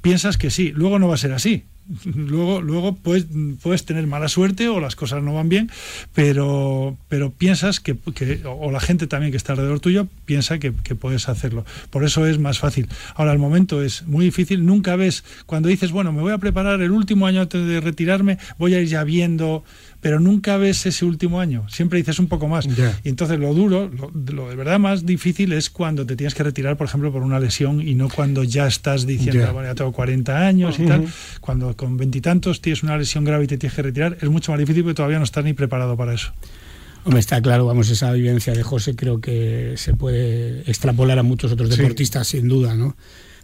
piensas que sí, luego no va a ser así. Luego, luego puedes, puedes tener mala suerte o las cosas no van bien, pero, pero piensas que, o la gente también que está alrededor tuyo piensa que, que, puedes hacerlo. Por eso es más fácil. Ahora, el momento es muy difícil. Nunca ves, cuando dices, bueno, me voy a preparar el último año antes de retirarme, voy a ir ya viendo pero nunca ves ese último año, siempre dices un poco más. Y entonces lo duro, lo, de verdad más difícil es cuando te tienes que retirar, por ejemplo, por una lesión y no cuando ya estás diciendo, bueno, ya tengo 40 años y tal. Cuando con veintitantos tienes una lesión grave y te tienes que retirar, es mucho más difícil porque todavía no estás ni preparado para eso. Hombre, está claro, vamos, esa vivencia de José creo que se puede extrapolar a muchos otros deportistas, sin duda, ¿no?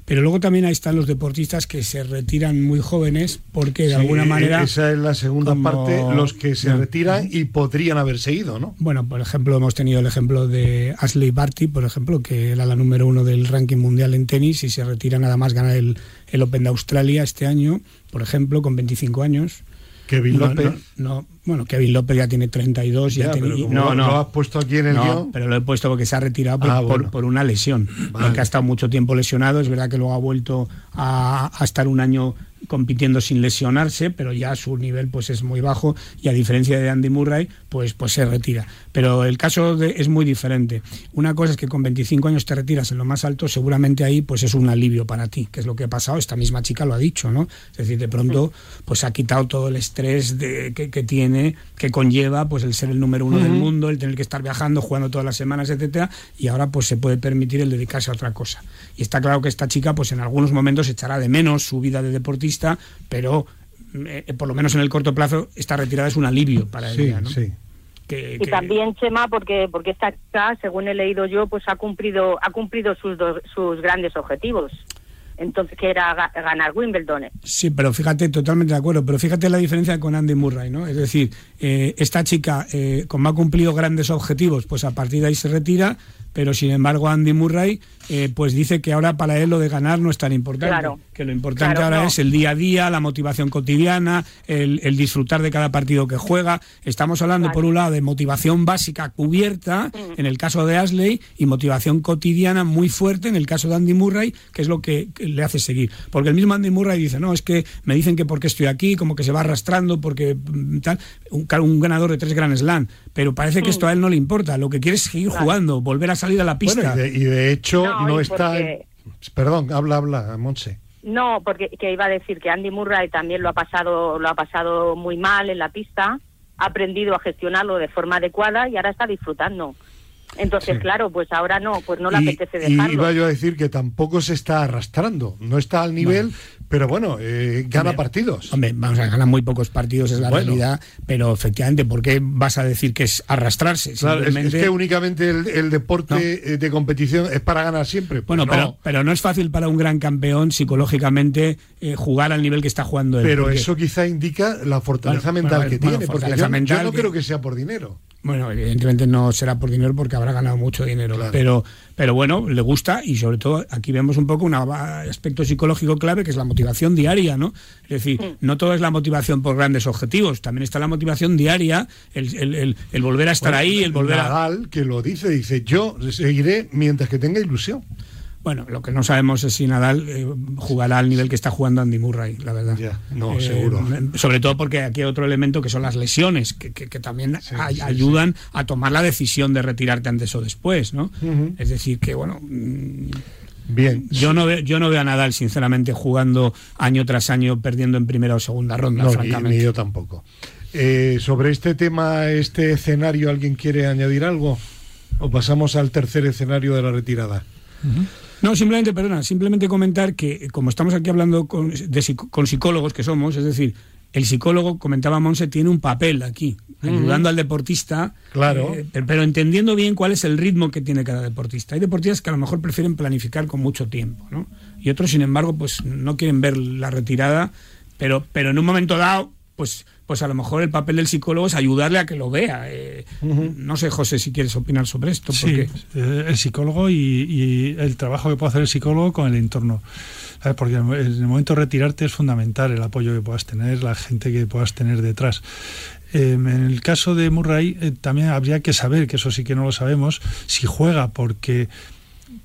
Pero luego también ahí están los deportistas que se retiran muy jóvenes porque de alguna manera... Esa es la segunda parte, los que se retiran y podrían haber seguido, ¿no? Bueno, por ejemplo, hemos tenido el ejemplo de Ashley Barty, por ejemplo, que era la número uno del ranking mundial en tenis y se retira nada más ganar el, el Open de Australia este año, por ejemplo, con 25 años. Kevin López. No, bueno, Kevin López ya tiene 32. Ya, no, no. lo has puesto aquí en el no, pero lo he puesto porque se ha retirado por, ah, una lesión. Porque ha estado mucho tiempo lesionado. Es verdad que luego ha vuelto a, a estar un año compitiendo sin lesionarse, pero ya su nivel pues es muy bajo y a diferencia de Andy Murray, pues, pues se retira. Pero el caso es muy diferente. Una cosa es que con 25 años te retiras en lo más alto, seguramente ahí pues es un alivio para ti, que es lo que ha pasado. Esta misma chica lo ha dicho, ¿no? Es decir, de pronto pues ha quitado todo el estrés de, que, tiene, que conlleva pues el ser el número uno del mundo, el tener que estar viajando, jugando todas las semanas, etcétera, y ahora pues se puede permitir el dedicarse a otra cosa. Y está claro que esta chica pues en algunos momentos echará de menos su vida de deportista pero eh, por lo menos en el corto plazo esta retirada es un alivio para ella, ¿no? y también Chema porque porque esta chica según he leído yo pues ha cumplido ha cumplido sus sus grandes objetivos entonces que era ganar Wimbledon. Sí, pero fíjate, totalmente de acuerdo, pero fíjate la diferencia con Andy Murray, ¿no? Es decir, eh, esta chica, eh, como ha cumplido grandes objetivos, pues a partir de ahí se retira, pero sin embargo Andy Murray eh, pues dice que ahora para él lo de ganar no es tan importante, que lo importante ahora es el día a día, la motivación cotidiana, el, disfrutar de cada partido que juega. Estamos hablando por un lado de motivación básica cubierta mm. en el caso de Ashley y motivación cotidiana muy fuerte en el caso de Andy Murray, que es lo que le hace seguir. Porque el mismo Andy Murray dice, no, es que me dicen que porque estoy aquí, como que se va arrastrando, porque mm, tal, un, un ganador de tres Grand Slam, pero parece que mm. esto a él no le importa, lo que quiere es seguir jugando, volver a salir a la pista. y, de, hecho no, está... Perdón, habla, habla, Monse. No, porque que iba a decir que Andy Murray también lo ha pasado, lo ha pasado muy mal en la pista, ha aprendido a gestionarlo de forma adecuada y ahora está disfrutando. Entonces, claro, pues ahora no, pues no le apetece dejarlo. Y iba yo a decir que tampoco se está arrastrando, no está al nivel, pero bueno, eh, gana partidos. Hombre, vamos a ganar muy pocos partidos, es la realidad, pero efectivamente, ¿por qué vas a decir que es arrastrarse? Claro, es, que únicamente el, deporte eh, de competición es para ganar siempre. Pues bueno, pero, pero no es fácil para un gran campeón psicológicamente eh, jugar al nivel que está jugando él. Pero eso quizá indica la fortaleza mental que tiene, porque yo, no creo que sea por dinero. Bueno, evidentemente no será por dinero porque habrá ganado mucho dinero, pero, pero bueno, le gusta y sobre todo aquí vemos un poco un aspecto psicológico clave que es la motivación diaria, ¿no? Es decir, no todo es la motivación por grandes objetivos, también está la motivación diaria, el, volver a estar ahí, el volver Nadal, que lo dice, dice, yo seguiré mientras que tenga ilusión. Bueno, lo que no sabemos es si Nadal eh, jugará al nivel que está jugando Andy Murray, la verdad. no, eh, seguro. Sobre todo porque aquí hay otro elemento que son las lesiones, que, también ayudan a tomar la decisión de retirarte antes o después, ¿no? Es decir, que bueno. Mm, Bien. Yo no, veo, yo no veo a Nadal, sinceramente, jugando año tras año, perdiendo en primera o segunda ronda, francamente. Ni, yo tampoco. Eh, sobre este tema, este escenario, ¿alguien quiere añadir algo? ¿O pasamos al tercer escenario de la retirada? No, simplemente, perdona, simplemente comentar que como estamos aquí hablando con, con psicólogos que somos, es decir, el psicólogo, comentaba Monse, tiene un papel aquí, ayudando al deportista, claro. Eh, pero entendiendo bien cuál es el ritmo que tiene cada deportista. Hay deportistas que a lo mejor prefieren planificar con mucho tiempo, ¿no? Y otros, sin embargo, pues no quieren ver la retirada, pero, pero en un momento dado, pues pues a lo mejor el papel del psicólogo es ayudarle a que lo vea. Eh, no sé, José, si quieres opinar sobre esto. Porque... Sí, eh, el psicólogo y, el trabajo que puede hacer el psicólogo con el entorno. Porque en el momento de retirarte es fundamental el apoyo que puedas tener, la gente que puedas tener detrás. Em, en el caso de Murray eh, también habría que saber, que eso sí que no lo sabemos, si juega porque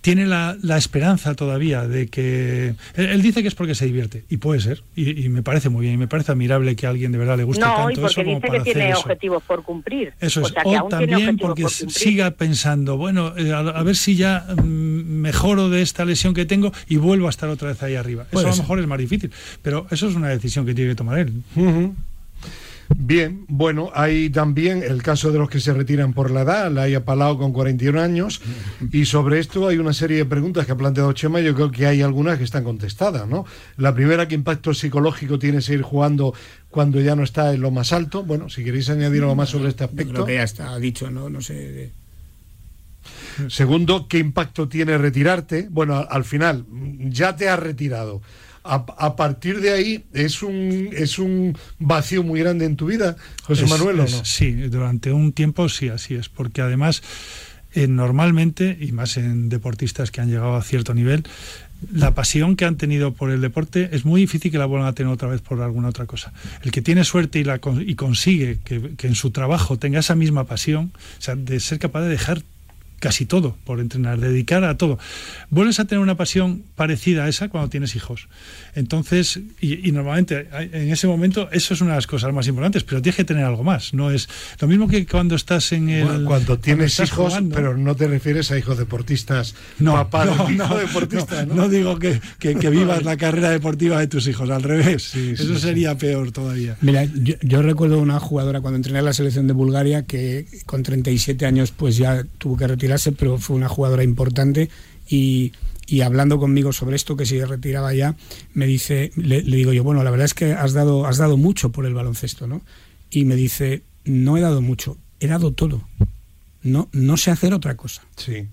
tiene la, esperanza todavía de que... Él, dice que es porque se divierte, y puede ser, y, me parece muy bien, y me parece admirable que a alguien de verdad le guste tanto y porque dice que tiene objetivos por cumplir. Eso es, o, también porque siga pensando, bueno, eh, a, ver si ya mm, mejoro de esta lesión que tengo y vuelvo a estar otra vez ahí arriba. Eso a lo mejor es más difícil, pero eso es una decisión que tiene que tomar él. Bien, bueno, hay también el caso de los que se retiran por la edad, la haya Palau con 41 años, y sobre esto hay una serie de preguntas que ha planteado Chema, yo creo que hay algunas que están contestadas, ¿no? La primera, ¿qué impacto psicológico tiene seguir jugando cuando ya no está en lo más alto? Bueno, si queréis añadir algo más sobre este aspecto. Creo que ya está dicho, ¿no? No sé. Segundo, ¿qué impacto tiene retirarte? Bueno, al final, ya te has retirado a, partir de ahí es un, es un vacío muy grande en tu vida, José Manuel, ¿o no? Sí, durante un tiempo sí, así es, porque además eh, normalmente, y más en deportistas que han llegado a cierto nivel, la pasión que han tenido por el deporte es muy difícil que la vuelvan a tener otra vez por alguna otra cosa. El que tiene suerte y, la, y consigue que, que en su trabajo tenga esa misma pasión, o sea, de ser capaz de dejar casi todo por entrenar, dedicar a todo. Vuelves a tener una pasión parecida a esa cuando tienes hijos. Entonces, y, normalmente en ese momento eso es una de las cosas más importantes, pero tienes que tener algo más. No es lo mismo que cuando estás en el. cuando tienes hijos, pero no te refieres a hijos deportistas. No, papá no, hijo deportista, no, digo que, que, vivas la carrera deportiva de tus hijos, al revés. eso sería peor todavía. Mira, yo, yo recuerdo una jugadora cuando entrené a la selección de Bulgaria que con 37 años pues ya tuvo que retirar pero fue una jugadora importante y, hablando conmigo sobre esto, que se retiraba ya, me dice, le, digo yo, bueno, la verdad es que has dado, has dado mucho por el baloncesto, ¿no? Y me dice, no he dado mucho, he dado todo. No, no sé hacer otra cosa. Sí.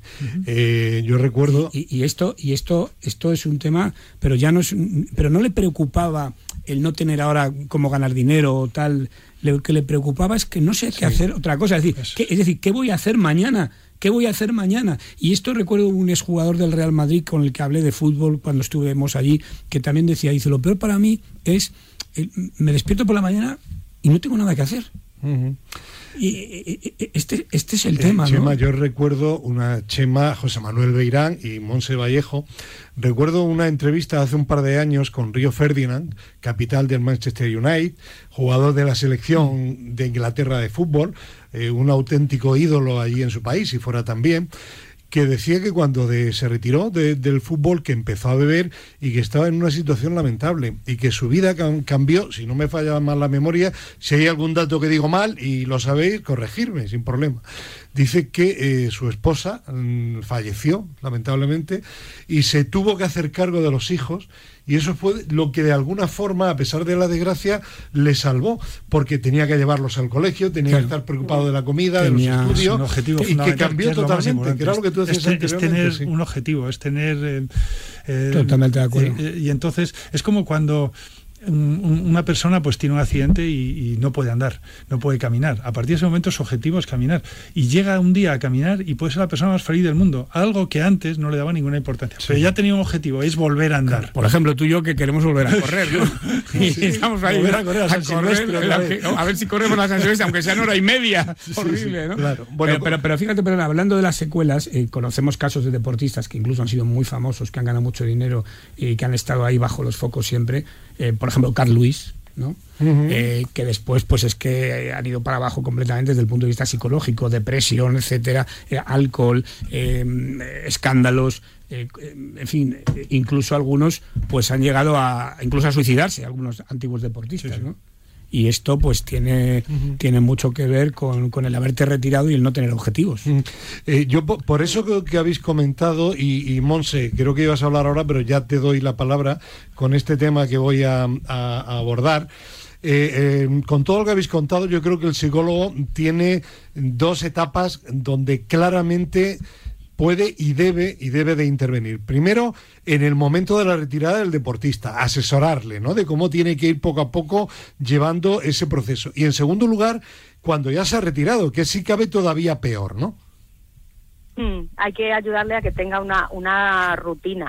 Eh, yo recuerdo. Y, esto, y esto, esto es un tema, pero ya no es, pero no le preocupaba el no tener ahora cómo ganar dinero o tal. Lo que le preocupaba es que no sé qué hacer otra cosa. Es decir, es decir, ¿qué voy a hacer mañana? ¿Qué voy a hacer mañana? Y esto recuerdo un exjugador del Real Madrid con el que hablé de fútbol cuando estuvimos allí, que también decía, dice, lo peor para mí es, me despierto por la mañana y no tengo nada que hacer. Y este, este es el eh, tema. Chema, yo recuerdo una Chema, José Manuel Beirán y Monse Vallejo. Recuerdo una entrevista hace un par de años con Río Ferdinand, capital del Manchester United, jugador de la selección de Inglaterra de fútbol, eh, un auténtico ídolo allí en su país, y fuera también que decía que cuando se retiró del fútbol, que empezó a beber y que estaba en una situación lamentable y que su vida cambió, si no me falla mal la memoria, si hay algún dato que digo mal y lo sabéis, corregirme sin problema. Dice que eh, su esposa mm, falleció, lamentablemente, y se tuvo que hacer cargo de los hijos y eso fue lo que de alguna forma, a pesar de la desgracia, le salvó, porque tenía que llevarlos al colegio, tenía que estar preocupado de la comida, de los estudios, y que cambió totalmente, que era lo que tú decías es, tener un objetivo, es tener... Eh, eh, totalmente de acuerdo. Eh, y entonces es como cuando una persona pues tiene un accidente y, no puede andar, no puede caminar. A partir de ese momento su objetivo es caminar. Y llega un día a caminar y puede ser la persona más feliz del mundo. Algo que antes no le daba ninguna importancia. Pero ya tenía un objetivo, es volver a andar. Por ejemplo, tú y yo que queremos volver a correr, ¿no? y estamos ahí volver a correr a, correr, a, ver si corremos la San aunque sea en hora y media. Horrible, ¿no? Claro. Bueno, pero, pero, fíjate, pero hablando de las secuelas, eh, conocemos casos de deportistas que incluso han sido muy famosos, que han ganado mucho dinero y que han estado ahí bajo los focos siempre. Eh, por ejemplo, Carl Luis, ¿no? Eh, que después pues es que han ido para abajo completamente desde el punto de vista psicológico, depresión, etcétera, eh, alcohol, escándalos, en fin, incluso algunos pues han llegado a incluso a suicidarse, algunos antiguos deportistas, ¿no? Y esto pues tiene, tiene mucho que ver con, el haberte retirado y el no tener objetivos. Eh, yo por eso que habéis comentado, y, Monse, creo que ibas a hablar ahora, pero ya te doy la palabra con este tema que voy a, abordar. Eh, eh, con todo lo que habéis contado, yo creo que el psicólogo tiene dos etapas donde claramente puede y debe y debe de intervenir. Primero, en el momento de la retirada del deportista, asesorarle, ¿no? De cómo tiene que ir poco a poco llevando ese proceso. Y en segundo lugar, cuando ya se ha retirado, que sí cabe todavía peor, ¿no? Mm, hay que ayudarle a que tenga una, una rutina,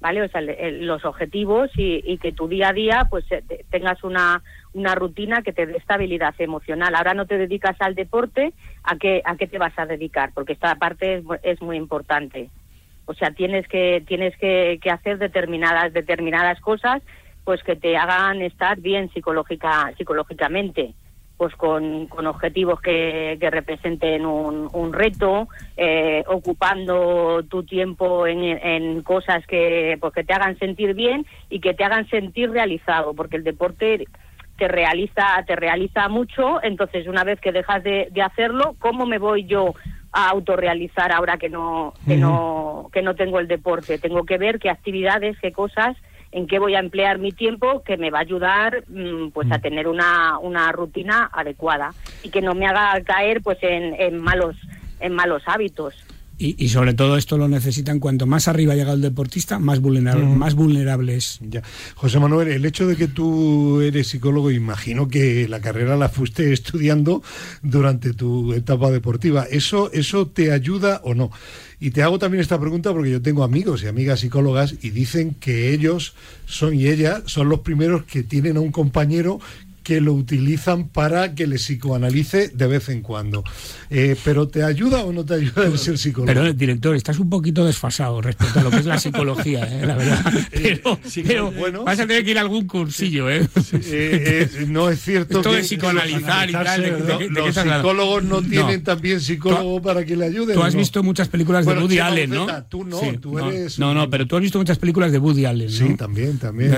¿vale? O sea, los objetivos y, que tu día a día pues eh, tengas una, una rutina que te dé estabilidad emocional. Ahora no te dedicas al deporte, ¿a qué, a qué te vas a dedicar? Porque esta parte es, muy importante. O sea, tienes que, tienes que, hacer determinadas, determinadas cosas pues que te hagan estar bien psicológica, psicológicamente pues con, con objetivos que, representen un, un reto, eh, ocupando tu tiempo en, en cosas que, pues que te hagan sentir bien y que te hagan sentir realizado, porque el deporte te realiza, te realiza mucho, entonces una vez que dejas de, hacerlo, ¿cómo me voy yo a autorrealizar ahora que no, que no, que no tengo el deporte? Tengo que ver qué actividades, qué cosas, en qué voy a emplear mi tiempo que me va a ayudar mm, pues a tener una, una rutina adecuada y que no me haga caer pues en, en malos en malos hábitos. Y, sobre todo esto lo necesitan cuanto más arriba llega el deportista, más vulnerable, más vulnerables. Ya. José Manuel, el hecho de que tú eres psicólogo, imagino que la carrera la fuiste estudiando durante tu etapa deportiva. ¿Eso, eso te ayuda o no? Y te hago también esta pregunta porque yo tengo amigos y amigas psicólogas y dicen que ellos son y ellas son los primeros que tienen a un compañero que lo utilizan para que le psicoanalice de vez en cuando. Eh, ¿Pero te ayuda o no te ayuda el ser psicólogo? Pero, director, estás un poquito desfasado respecto a lo que es la psicología, ¿eh? la verdad. Pero, bueno, vas a tener que ir a algún cursillo, ¿eh? eh no es cierto Esto de psicoanalizar y tal. los psicólogos no tienen también psicólogo para que le ayuden. Tú has visto muchas películas de Woody Allen, ¿no? Tú no, tú eres... No, no, pero tú has visto muchas películas de Woody Allen, ¿no? Sí, también, también.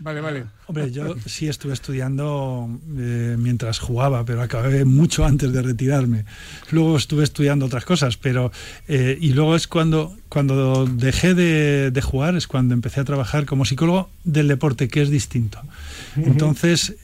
Vale, vale. Hombre, yo sí estuve estudiando eh, mientras jugaba, pero acabé mucho antes de retirarme. Luego estuve estudiando otras cosas, pero eh, y luego es cuando cuando dejé de, de, jugar es cuando empecé a trabajar como psicólogo del deporte, que es distinto. Entonces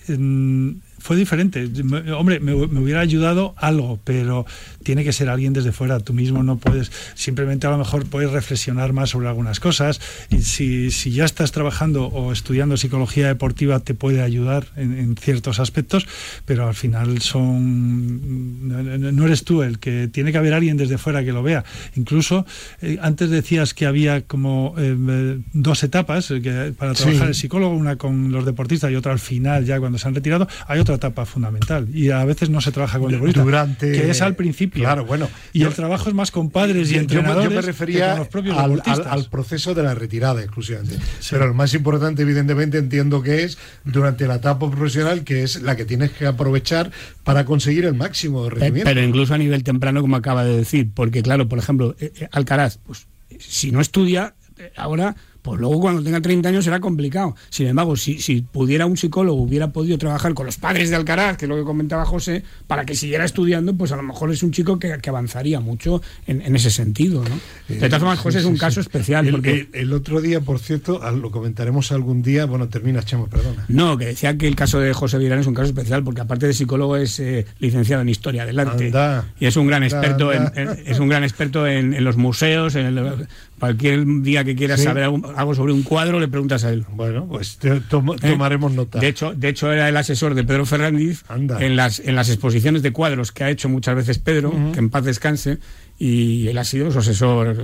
fue diferente. Hombre, me, hubiera ayudado algo, pero tiene que ser alguien desde fuera. Tú mismo no puedes, simplemente a lo mejor puedes reflexionar más sobre algunas cosas. Y si, si ya estás trabajando o estudiando psicología deportiva, te puede ayudar en, ciertos aspectos, pero al final son. No eres tú el que tiene que haber alguien desde fuera que lo vea. Incluso eh, antes decías que había como eh, dos etapas eh, que, para trabajar el psicólogo, una con los deportistas y otra al final, ya cuando se han retirado. Hay otra etapa fundamental y a veces no se trabaja con el Durante... que es al principio. Claro, bueno. Y el trabajo es más con padres y entrenadores. Yo, me refería los propios al, al, proceso de la retirada exclusivamente. Pero lo más importante, evidentemente, entiendo que es durante la etapa profesional, que es la que tienes que aprovechar para conseguir el máximo de rendimiento. Pero incluso a nivel temprano, como acaba de decir, porque claro, por ejemplo, eh, eh, Alcaraz, pues si no estudia, eh, ahora pues luego cuando tenga 30 años será complicado. Sin embargo, si, si pudiera un psicólogo, hubiera podido trabajar con los padres de Alcaraz, que es lo que comentaba José, para que siguiera estudiando, pues a lo mejor es un chico que, avanzaría mucho en, ese sentido. ¿no? de todas formas, José es un caso especial. El, porque... El, otro día, por cierto, lo comentaremos algún día, bueno, termina, Chamo, perdona. No, que decía que el caso de José Virán es un caso especial, porque aparte de psicólogo es eh, licenciado en Historia del Arte. y es un gran experto, En, es un gran experto en, los museos, en el, Cualquier día que quieras Sí. saber algo, algo sobre un cuadro, le preguntas a él. Bueno, pues te- tomo- ¿Eh? tomaremos nota. De hecho, de hecho, era el asesor de Pedro Fernández Anda. en las, en las exposiciones de cuadros que ha hecho muchas veces Pedro, que en paz descanse, y él ha sido su asesor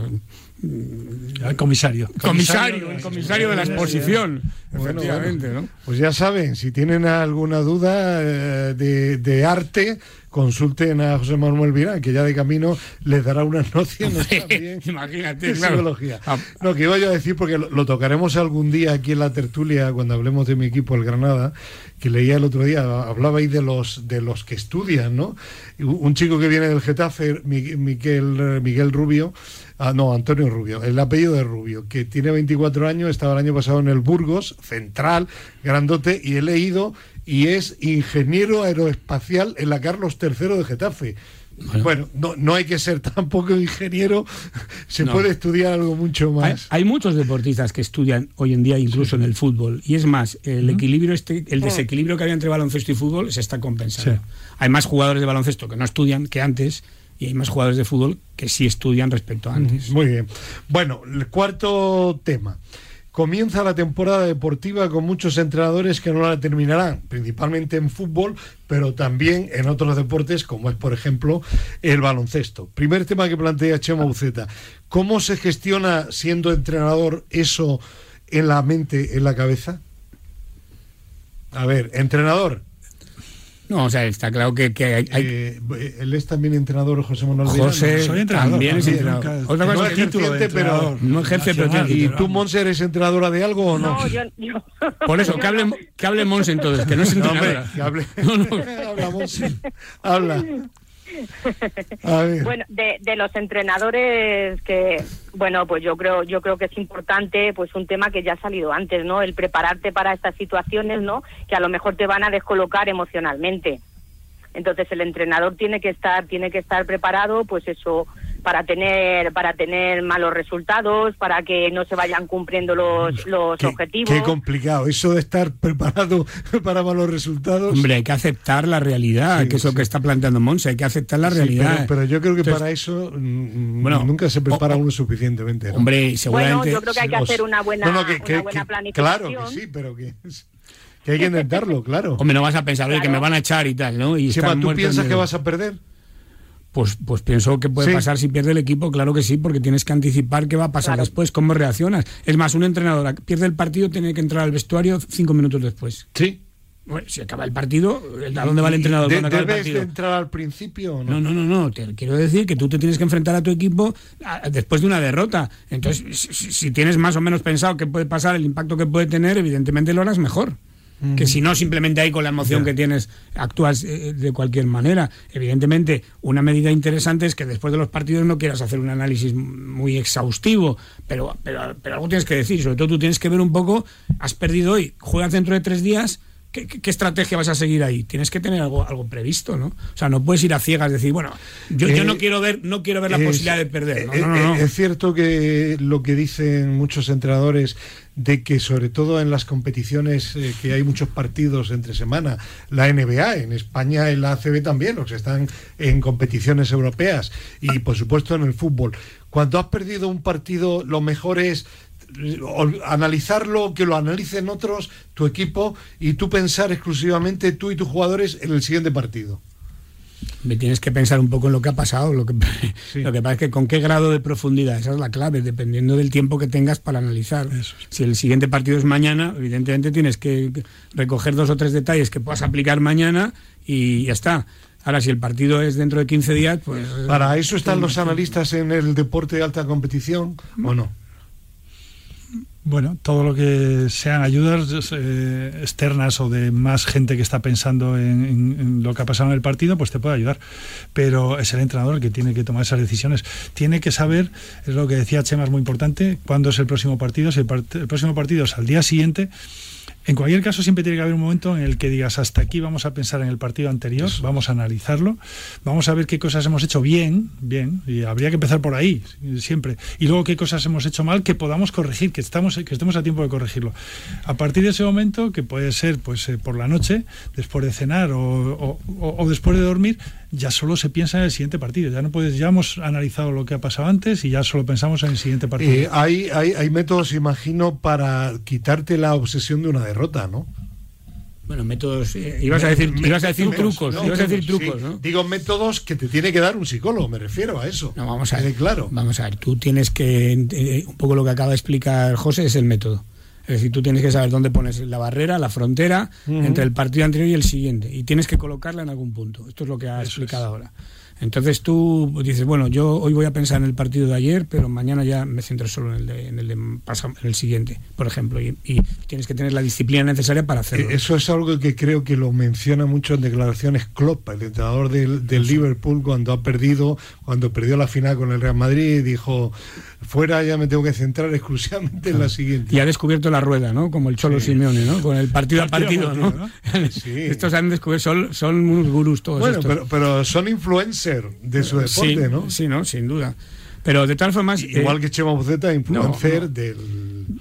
El comisario. comisario, el comisario de la exposición, Bueno, efectivamente, bueno. ¿no? Pues ya saben, si tienen alguna duda eh, de, de arte, consulten a José Manuel Virán, que ya de camino les dará unas nociones también Imagínate, de claro. psicología. Ah, No, que iba yo a decir, porque lo, lo tocaremos algún día aquí en la tertulia, cuando hablemos de mi equipo, el Granada, que leía el otro día, hablabais de los, de los que estudian, ¿no? Un chico que viene del Getafe, Mi- Miguel, Miguel Rubio, ah, no, Antonio Rubio, el apellido de Rubio, que tiene 24 años, estaba el año pasado en el Burgos, central, grandote, y he leído, y es ingeniero aeroespacial en la Carlos III de Getafe. Bueno, no, no hay que ser tampoco ingeniero, se No. puede estudiar algo mucho más. hay muchos deportistas que estudian hoy en día incluso en el fútbol y es más el equilibrio este el desequilibrio que había entre baloncesto y fútbol se está compensando. Sí. Hay más jugadores de baloncesto que no estudian que antes y hay más jugadores de fútbol que sí estudian respecto a antes. Muy bien. Bueno, el cuarto tema. Comienza la temporada deportiva con muchos entrenadores que no la terminarán, principalmente en fútbol, pero también en otros deportes, como es, por ejemplo, el baloncesto. Primer tema que plantea Chema Uceta. ¿Cómo se gestiona siendo entrenador eso en la mente, en la cabeza? A ver, entrenador. No, o sea, está claro que, que hay, hay- eh, él es también entrenador, José Manuel ¿no? José Soy entrenador, también es entrenador. Otra No cosa es es que- título de pero. No ejerce, pero tiene- ¿Y tú. Monse, eres entrenadora de algo o no? No, yo, yo- por eso que hable que hable Mons entonces, que no es No, hombre, entrenadora. que hable. No, no. Habla, Monse. Habla. Bueno, de, de los entrenadores que, bueno, pues yo creo, yo creo que es importante, pues un tema que ya ha salido antes, ¿no? El prepararte para estas situaciones, ¿no? Que a lo mejor te van a descolocar emocionalmente. Entonces el entrenador tiene que estar, tiene que estar preparado, pues eso, para tener, para tener malos resultados, para que no se vayan cumpliendo los, los qué, objetivos. qué complicado. Eso de estar preparado para malos resultados. Hombre, hay que aceptar la realidad, Sí, que es lo que está planteando Monse, hay que aceptar la Sí, realidad. pero, pero yo creo que Entonces, para eso mm, bueno, nunca se prepara o- uno suficientemente. ¿no? Hombre, Bueno, seguramente. yo creo que hay que hacer una buena, no, no, que- una que- buena que- planificación. Claro que sí, pero que, que hay que intentarlo, claro. Hombre, no vas a pensar, oye, que me van a echar y tal, ¿no? Y Chema, ¿tú piensas en que vas a perder? Pues, pues pienso que puede Sí. pasar si pierde el equipo, claro que sí, porque tienes que anticipar qué va a pasar Claro. después, cómo reaccionas. Es más, un entrenador pierde el partido, tiene que entrar al vestuario cinco minutos después. Sí. Bueno, si acaba el partido, ¿a dónde va el entrenador De- cuando acaba el ¿Debes de entrar al principio o no? No, no, no, no. Te quiero decir que tú te tienes que enfrentar a tu equipo a- después de una derrota. Entonces, si, si- si tienes más o menos pensado qué puede pasar, el impacto que puede tener, evidentemente lo harás mejor. Que si no, simplemente ahí con la emoción que tienes actúas eh, de cualquier manera. Evidentemente, una medida interesante es que después de los partidos no quieras hacer un análisis muy exhaustivo, pero, pero, pero algo tienes que decir. Sobre todo tú tienes que ver un poco, has perdido hoy, juegas dentro de tres días, ¿Qué, estrategia vas a seguir ahí? Tienes que tener algo, algo previsto, ¿no? O sea, no puedes ir a ciegas, decir, bueno, yo, yo Eh, no quiero ver, no quiero ver la Es- posibilidad de perder. No, eh, no, no, eh. Es cierto que lo que dicen muchos entrenadores de que sobre todo en las competiciones eh, que hay muchos partidos entre semana, la NBA, en España en la ACB también, los que están en competiciones europeas y por supuesto en el fútbol. Cuando has perdido un partido, lo mejor es eh, analizarlo, que lo analicen otros, tu equipo, y tú pensar exclusivamente tú y tus jugadores en el siguiente partido. Me tienes que pensar un poco en lo que ha pasado. Lo que, Sí. lo que pasa es que con qué grado de profundidad, esa es la clave, dependiendo del tiempo que tengas para analizar. Eso. Si el siguiente partido es mañana, evidentemente tienes que recoger dos o tres detalles que puedas aplicar mañana y ya está. Ahora, si el partido es dentro de 15 días, pues... ¿Para eso están los analistas en el deporte de alta competición o no? Bueno, todo lo que sean ayudas eh, externas o de más gente que está pensando en, lo que ha pasado en el partido, pues te puede ayudar. Pero es el entrenador el que tiene que tomar esas decisiones. Tiene que saber, es lo que decía Chema, es muy importante, cuándo es el próximo partido. Si el, el próximo partido es al día siguiente, en cualquier caso siempre tiene que haber un momento en el que digas, hasta aquí vamos a pensar en el partido anterior, vamos a analizarlo, vamos a ver qué cosas hemos hecho bien, bien, y habría que empezar por ahí, siempre. Y luego qué cosas hemos hecho mal que podamos corregir, que estamos que estemos a tiempo de corregirlo. A partir de ese momento, que puede ser pues eh, por la noche, después de cenar o, o- o- o después de dormir, ya solo se piensa en el siguiente partido. Ya no puedes, ya hemos analizado lo que ha pasado antes y ya solo pensamos en el siguiente partido. Eh, hay, hay, hay métodos, imagino, para quitarte la obsesión de una derrota, ¿no? Bueno, métodos. eh, ibas a decir, ibas a decir Métodos, trucos, no, ibas a decir sí. trucos, ¿no? Digo métodos que te tiene que dar un psicólogo, me refiero a eso. No, vamos a ver. claro. Vamos a ver, tú tienes que. eh, un poco lo que acaba de explicar José es el método. Es decir, tú tienes que saber dónde pones la barrera, la frontera entre el partido anterior y el siguiente. Y tienes que colocarla en algún punto. Esto es lo que ha explicado ahora. Entonces tú dices, bueno, yo hoy voy a pensar en el partido de ayer, pero mañana ya me centro solo en el, de, en el, de pasa- en el siguiente, por ejemplo. Y, y tienes que tener la disciplina necesaria para hacerlo. Eh, Eso es algo que creo que lo menciona mucho en declaraciones Klopp, el entrenador del, del Liverpool, cuando ha perdido, cuando perdió la final con el Real Madrid, dijo, fuera ya me tengo que centrar exclusivamente en la siguiente. Y ha descubierto la rueda, ¿no? Como el Cholo Simeone, ¿no? Con el partido a Partido partido, ¿no? Sí. Estos han descubierto, son, son unos gurús todos Bueno, estos. pero, pero son influencers de su deporte, sí, ¿no? Sí, no, sin duda. Pero de todas formas... Igual eh, que Chema Buceta, influencer no. de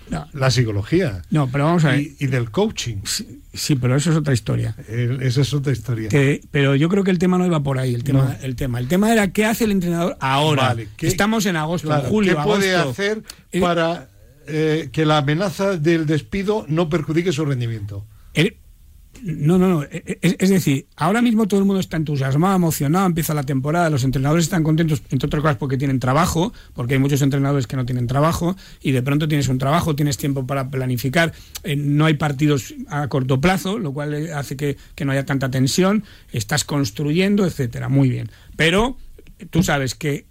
No. la psicología No, pero vamos a ver. y, y del coaching. Sí, pero eso es otra historia. Eh, Esa es otra historia. Que- pero yo creo que el tema no iba por ahí, el tema, el tema. El tema era qué hace el entrenador ahora. Vale, ¿qué- Estamos en agosto, Claro, en julio, ¿Qué puede agosto. hacer Eh, para eh, que la amenaza del despido no perjudique su rendimiento? El- no, no, no. e- e- Es, decir, ahora mismo todo el mundo está entusiasmado, emocionado, empieza la temporada, los entrenadores están contentos, entre otras cosas porque tienen trabajo, porque hay muchos entrenadores que no tienen trabajo, y de pronto tienes un trabajo, tienes tiempo para planificar, eh, no hay partidos a corto plazo, lo cual eh, hace que, que no haya tanta tensión, estás construyendo, etcétera. Muy bien. Pero tú sabes que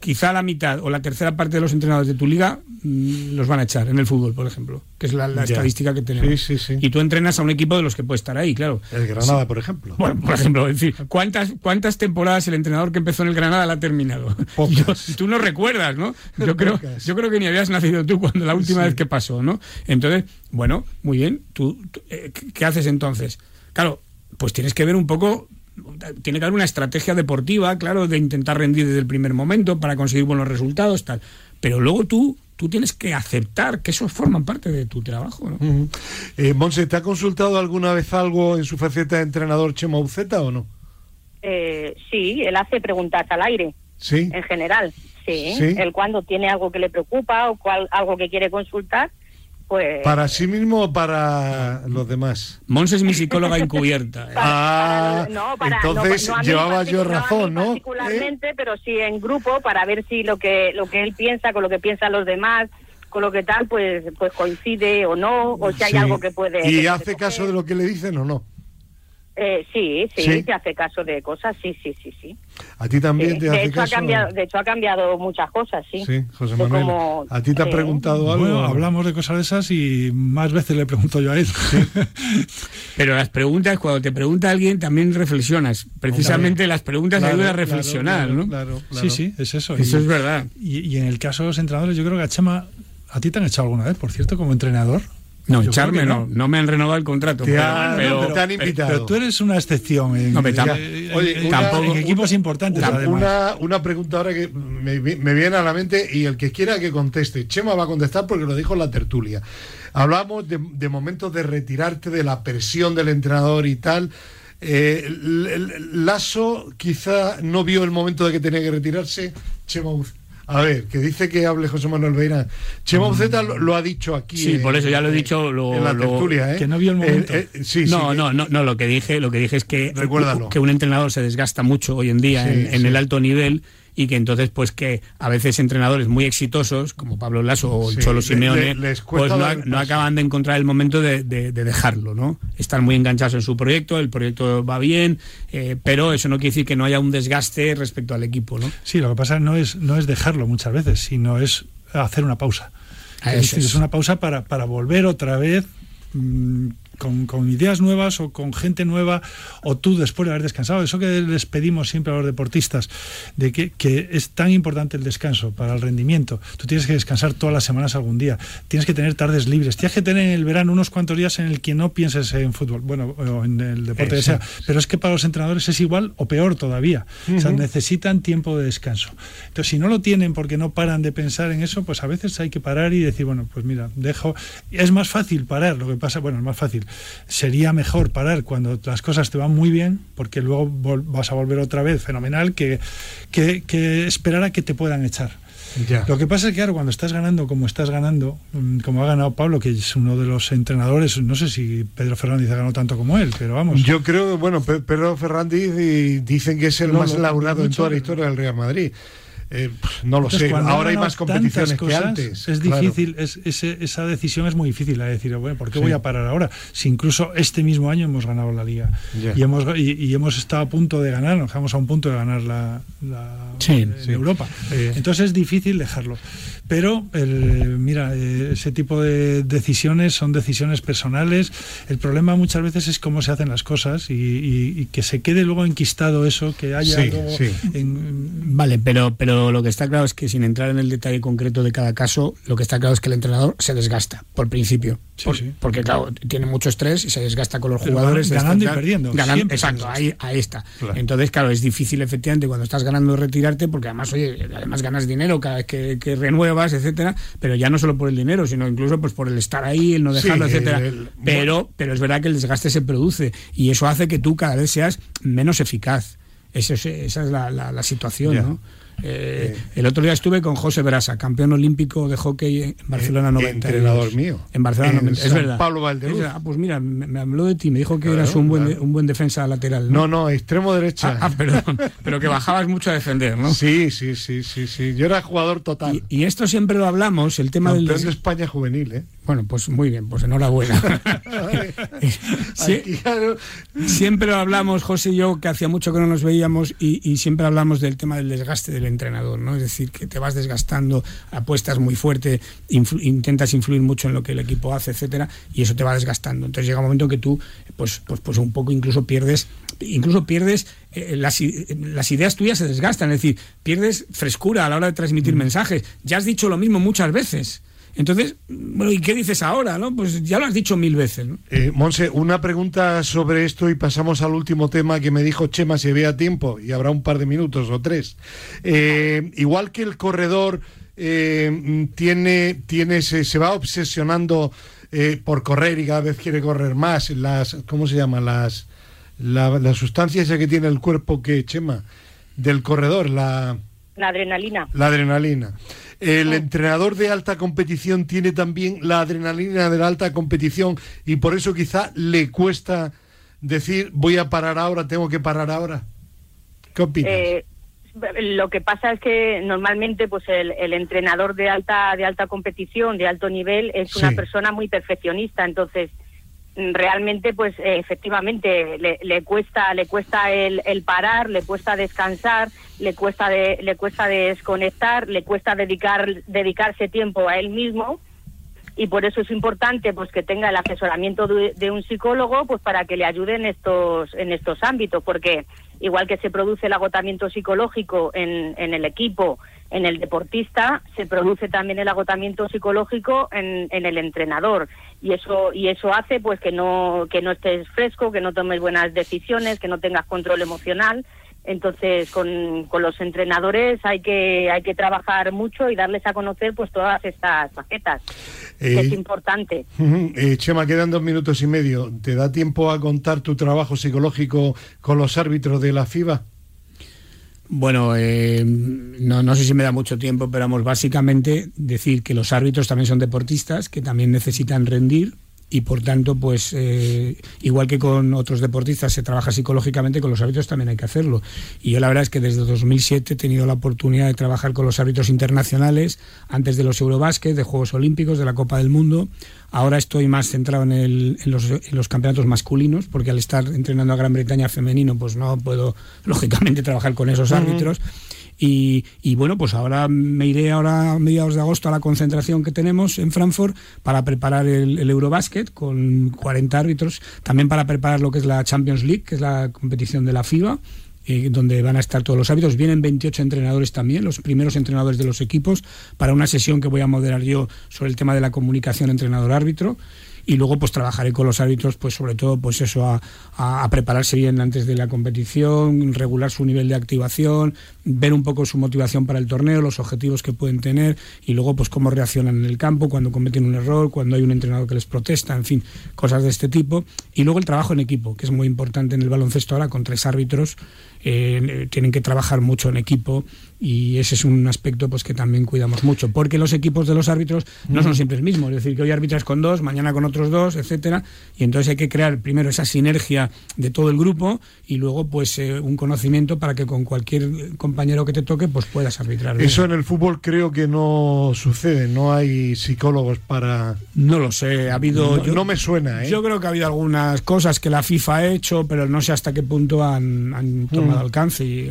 quizá la mitad o la tercera parte de los entrenadores de tu liga mm, los van a echar en el fútbol, por ejemplo, que es la, estadística que tenemos. Sí, sí, sí. Y tú entrenas a un equipo de los que puede estar ahí, claro. El Granada, por ejemplo. Bueno, por ejemplo, es decir, ¿cuántas, ¿cuántas temporadas el entrenador que empezó en el Granada la ha terminado? Yo- tú no recuerdas, ¿no? Yo creo, Pocas. yo creo que ni habías nacido tú cuando la última vez que pasó, ¿no? Entonces, bueno, muy bien. ¿Tú, tú, eh, ¿Qué qué haces entonces? Claro, pues tienes que ver un poco tiene que haber una estrategia deportiva, claro, de intentar rendir desde el primer momento para conseguir buenos resultados, tal. Pero luego tú, tú tienes que aceptar que eso forma parte de tu trabajo, ¿no? Eh, Monse, ¿te ha consultado alguna vez algo en su faceta de entrenador Chema Uceta o no? Eh, sí, él hace preguntas al aire, Sí. en general. Sí, Sí. él cuando tiene algo que le preocupa o cual, algo que quiere consultar, pues... ¿Para sí mismo o para los demás? Mons es mi psicóloga encubierta. ¿eh? Ah, para- no, para- entonces no, no llevaba yo razón, ¿no? Particularmente, pero sí en grupo para ver si lo que lo que él piensa con lo que piensan los demás, con lo que tal, pues pues coincide o no, o si hay Sí. algo que puede. ¿Y que hace caso de lo que le dicen o no? Eh, sí, sí, Sí. se hace caso de cosas, sí, sí, sí, sí. ¿A ti también Sí. te De hace hecho ha caso? cambiado, de hecho ha cambiado muchas cosas, sí. Sí, José Manuel. cómo- ¿A ti te ha sí. preguntado algo? Bueno, hablamos de cosas de esas y más veces le pregunto yo a él. Pero las preguntas, cuando te pregunta alguien, también reflexionas. Precisamente las preguntas Claro, ayudan a claro, reflexionar, claro, ¿no? claro, claro. Sí, sí, es eso. Eso Y- es verdad. Y, y en el caso de los entrenadores, yo creo que a Chema, ¿a ti te han echado alguna vez, por cierto, como entrenador? No, Yo echarme no. no. me han renovado el contrato. Te pero- no, te han invitado. Pero tú eres una excepción en, No, pero tam- en- Oye, en- una- en equipos importantes, Una, además. una, una pregunta ahora que me, vi- me viene a la mente y el que quiera que conteste. Chema va a contestar porque lo dijo en la tertulia. Hablamos de, de momentos de retirarte de la presión del entrenador y tal. Eh, Lasso quizá no vio el momento de que tenía que retirarse. Chema Uc- A ver, que dice que hable José Manuel Beirán. Chema Uceta lo, lo ha dicho aquí. Sí, por eso ya lo he dicho, lo- en la lo- tertulia, ¿eh? que no vio el momento. Eh, eh, sí, no, sí, no, no, no, lo que dije, lo que dije es que, Recuérdalo. que un entrenador se desgasta mucho hoy en día Sí, en, en el alto nivel y que entonces pues que a veces entrenadores muy exitosos como Pablo Lasso o el Sí, Cholo Simeone le- pues no, acaban de encontrar el momento de, de- de dejarlo, ¿no? Están muy enganchados en su proyecto, el proyecto va bien, eh, pero eso no quiere decir que no haya un desgaste respecto al equipo, ¿no? Sí, lo que pasa no es, no es dejarlo muchas veces, sino es hacer una pausa. Ah, Es eso decir, es. es una pausa para, para volver otra vez mm, con, con ideas nuevas o con gente nueva, o tú después de haber descansado. Eso que les pedimos siempre a los deportistas, de que, que es tan importante el descanso para el rendimiento. Tú tienes que descansar todas las semanas algún día, tienes que tener tardes libres, tienes que tener en el verano unos cuantos días en el que no pienses en fútbol, bueno, o en el deporte que sea. Pero es que para los entrenadores es igual o peor todavía. O sea, necesitan tiempo de descanso. Entonces, si no lo tienen porque no paran de pensar en eso, pues a veces hay que parar y decir, bueno, pues mira, dejo. Es más fácil parar, lo que pasa, bueno, es más fácil. Sería mejor parar cuando las cosas te van muy bien, porque luego vas a volver otra vez fenomenal, que, que, que esperar a que te puedan echar. Lo que pasa es que, claro, cuando estás ganando como estás ganando, mm, como ha ganado Pablo, que es uno de los entrenadores, no sé si Pedro Fernández ha ganado tanto como él, pero vamos. Yo creo, bueno, Pedro Fernández dicen que es el más laureado en toda la historia del Real Madrid. Eh, no lo sé, ahora hay más competiciones que antes. Es difícil, es, esa decisión es muy difícil, la de decir, bueno, ¿por qué voy a parar ahora? Si incluso este mismo año hemos ganado la liga y, hemos, y, hemos estado a punto de ganar, nos dejamos a un punto de ganar la, Europa. Entonces es difícil dejarlo. Pero, el, mira, eh, ese tipo de decisiones son decisiones personales. El problema muchas veces es cómo se hacen las cosas y, que se quede luego enquistado eso, que haya algo Vale, pero, pero lo que está claro es que sin entrar en el detalle concreto de cada caso, lo que está claro es que el entrenador se desgasta, por principio. Porque, claro, tiene mucho estrés y se desgasta con los jugadores. Ganando y perdiendo. exacto, ahí, ahí está. Entonces, claro, es difícil efectivamente cuando estás ganando retirarte, porque además, oye, además ganas dinero cada vez que, que renuevas etcétera, pero ya no solo por el dinero, sino incluso pues por el estar ahí, el no dejarlo, etcétera. pero, pero es verdad que el desgaste se produce y eso hace que tú cada vez seas menos eficaz. esa es la, la, situación, ¿no? Eh, el otro día estuve con José Brasa, campeón olímpico de hockey en Barcelona 90. Eh, entrenador mío. En Barcelona 90. Es verdad. Pablo Valderuz. Ah, pues mira, me, habló de ti, me dijo que eras un buen, un buen defensa lateral. No, no, extremo derecha. Ah, ah, perdón. pero que bajabas mucho a defender, ¿no? Sí, sí, sí, sí, sí. Yo era jugador total. Y, esto siempre lo hablamos, el tema del. de España juvenil, ¿eh? Bueno, pues muy bien, pues enhorabuena. siempre lo hablamos, José y yo, que hacía mucho que no nos veíamos, y, y siempre hablamos del tema del desgaste del entrenador, ¿no? Es decir, que te vas desgastando, apuestas muy fuerte, intentas influir mucho en lo que el equipo hace, etcétera, y eso te va desgastando. Entonces llega un momento que tú, pues, pues, pues un poco incluso pierdes, incluso pierdes eh, las, las, ideas tuyas se desgastan, es decir, pierdes frescura a la hora de transmitir mm. mensajes. Ya has dicho lo mismo muchas veces. Entonces, bueno, ¿y qué dices ahora? ¿no? Pues ya lo has dicho mil veces. ¿no? Eh, Monse, una pregunta sobre esto y pasamos al último tema que me dijo Chema si había tiempo, y habrá un par de minutos o tres. Eh, igual que el corredor eh, tiene, tiene se, va obsesionando por correr y cada vez quiere correr más, las, ¿cómo se llama? Las, la, la sustancia esa que tiene el cuerpo que, Chema, del corredor, la... La adrenalina. La adrenalina. El entrenador de alta competición tiene también la adrenalina de la alta competición y por eso quizá le cuesta decir voy a parar ahora, tengo que parar ahora. ¿Qué opinas? Eh, lo que pasa es que normalmente pues el, entrenador de alta de alta competición de alto nivel es una persona muy perfeccionista entonces realmente pues efectivamente le, cuesta le cuesta el, parar le cuesta descansar le cuesta de, le cuesta desconectar le cuesta dedicar dedicarse tiempo a él mismo. Y por eso es importante pues que tenga el asesoramiento de, un psicólogo pues para que le ayude en estos en estos ámbitos. Porque igual que se produce el agotamiento psicológico en, en el equipo en el deportista se produce también el agotamiento psicológico en, en, el entrenador. Y eso y eso hace pues que no que no estés fresco que no tomes buenas decisiones que no tengas control emocional entonces con, con los entrenadores hay que hay que trabajar mucho y darles a conocer pues todas estas facetas que es eh, importante. eh, Chema quedan dos minutos y medio. Te da tiempo a contar tu trabajo psicológico con los árbitros de la FIBA bueno, eh, no, no, sé si me da mucho tiempo, pero vamos, básicamente decir que los árbitros también son deportistas, que también necesitan rendir y por tanto, pues eh, igual que con otros deportistas se trabaja psicológicamente, con los árbitros también hay que hacerlo. Y yo la verdad es que desde 2007 he tenido la oportunidad de trabajar con los árbitros internacionales, antes de los Eurobásquet, de Juegos Olímpicos, de la Copa del Mundo. Ahora estoy más centrado en, los, campeonatos masculinos, porque al estar entrenando a Gran Bretaña femenino, pues no puedo, lógicamente, trabajar con esos árbitros. Y, bueno, pues ahora me iré ahora a mediados de agosto a la concentración que tenemos en Frankfurt para preparar el, Eurobasket con 40 árbitros, también para preparar lo que es la Champions League, que es la competición de la FIBA eh, donde van a estar todos los árbitros. Vienen 28 entrenadores también, los primeros entrenadores de los equipos, para una sesión que voy a moderar yo sobre el tema de la comunicación entrenador-árbitro. y luego pues trabajaré con los árbitros, pues sobre todo pues eso, a, prepararse bien antes de la competición, regular su nivel de activación, ver un poco su motivación para el torneo, los objetivos que pueden tener y luego pues cómo reaccionan en el campo cuando cometen un error, cuando hay un entrenador que les protesta, en fin, cosas de este tipo. Y luego el trabajo en equipo, que es muy importante en el baloncesto ahora con tres árbitros eh, tienen que trabajar mucho en equipo y ese es un aspecto pues que también cuidamos mucho, porque los equipos de los árbitros no son siempre el mismo, es decir, que hoy arbitras con dos, mañana con otros dos, etcétera, y entonces hay que crear primero esa sinergia de todo el grupo y luego pues eh, un conocimiento para que con cualquier compañero que te toque pues puedas arbitrar. Eso en el fútbol creo que no sucede, no hay psicólogos para No lo sé, ha habido No, no me suena, ¿eh? Yo creo que ha habido algunas cosas que la FIFA ha hecho, pero no sé hasta qué punto han, han tomado alcance. Y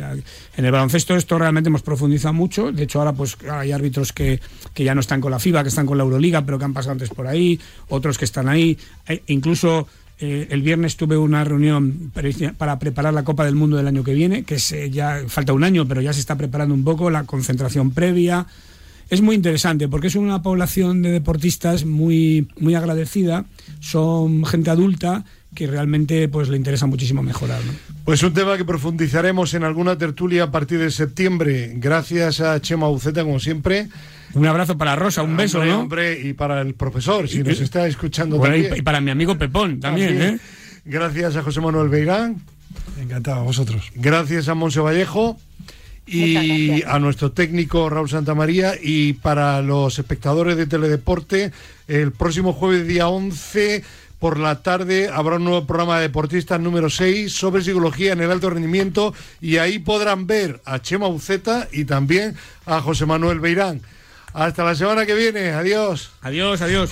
en el baloncesto esto realmente hemos profundizado mucho. De hecho, ahora pues hay árbitros que, que ya no están con la FIBA, que están con la Euroliga, pero que han pasado antes por ahí, otros que están ahí. E incluso eh, el viernes tuve una reunión para preparar la Copa del Mundo del año que viene, que se, ya falta un año, pero ya se está preparando un poco la concentración previa. Es muy interesante porque es una población de deportistas muy, muy agradecida, son gente adulta que realmente pues le interesa muchísimo mejorar. ¿no? Pues un tema que profundizaremos en alguna tertulia a partir de septiembre. Gracias a Chema Buceta, como siempre. Un abrazo para Rosa, un beso, hombre, ¿no? Hombre, y para el profesor, si nos está escuchando bueno, también. Y para mi amigo Pepón también, También. ¿eh? Gracias a José Manuel Beirán. Encantado, a vosotros. Gracias a Monse Vallejo. Y a nuestro técnico Raúl Santamaría y para los espectadores de Teledeporte, el próximo jueves día 11 por la tarde habrá un nuevo programa de deportistas número 6 sobre psicología en el alto rendimiento y ahí podrán ver a Chema Uceta y también a José Manuel Beirán. Hasta la semana que viene, adiós. Adiós, adiós.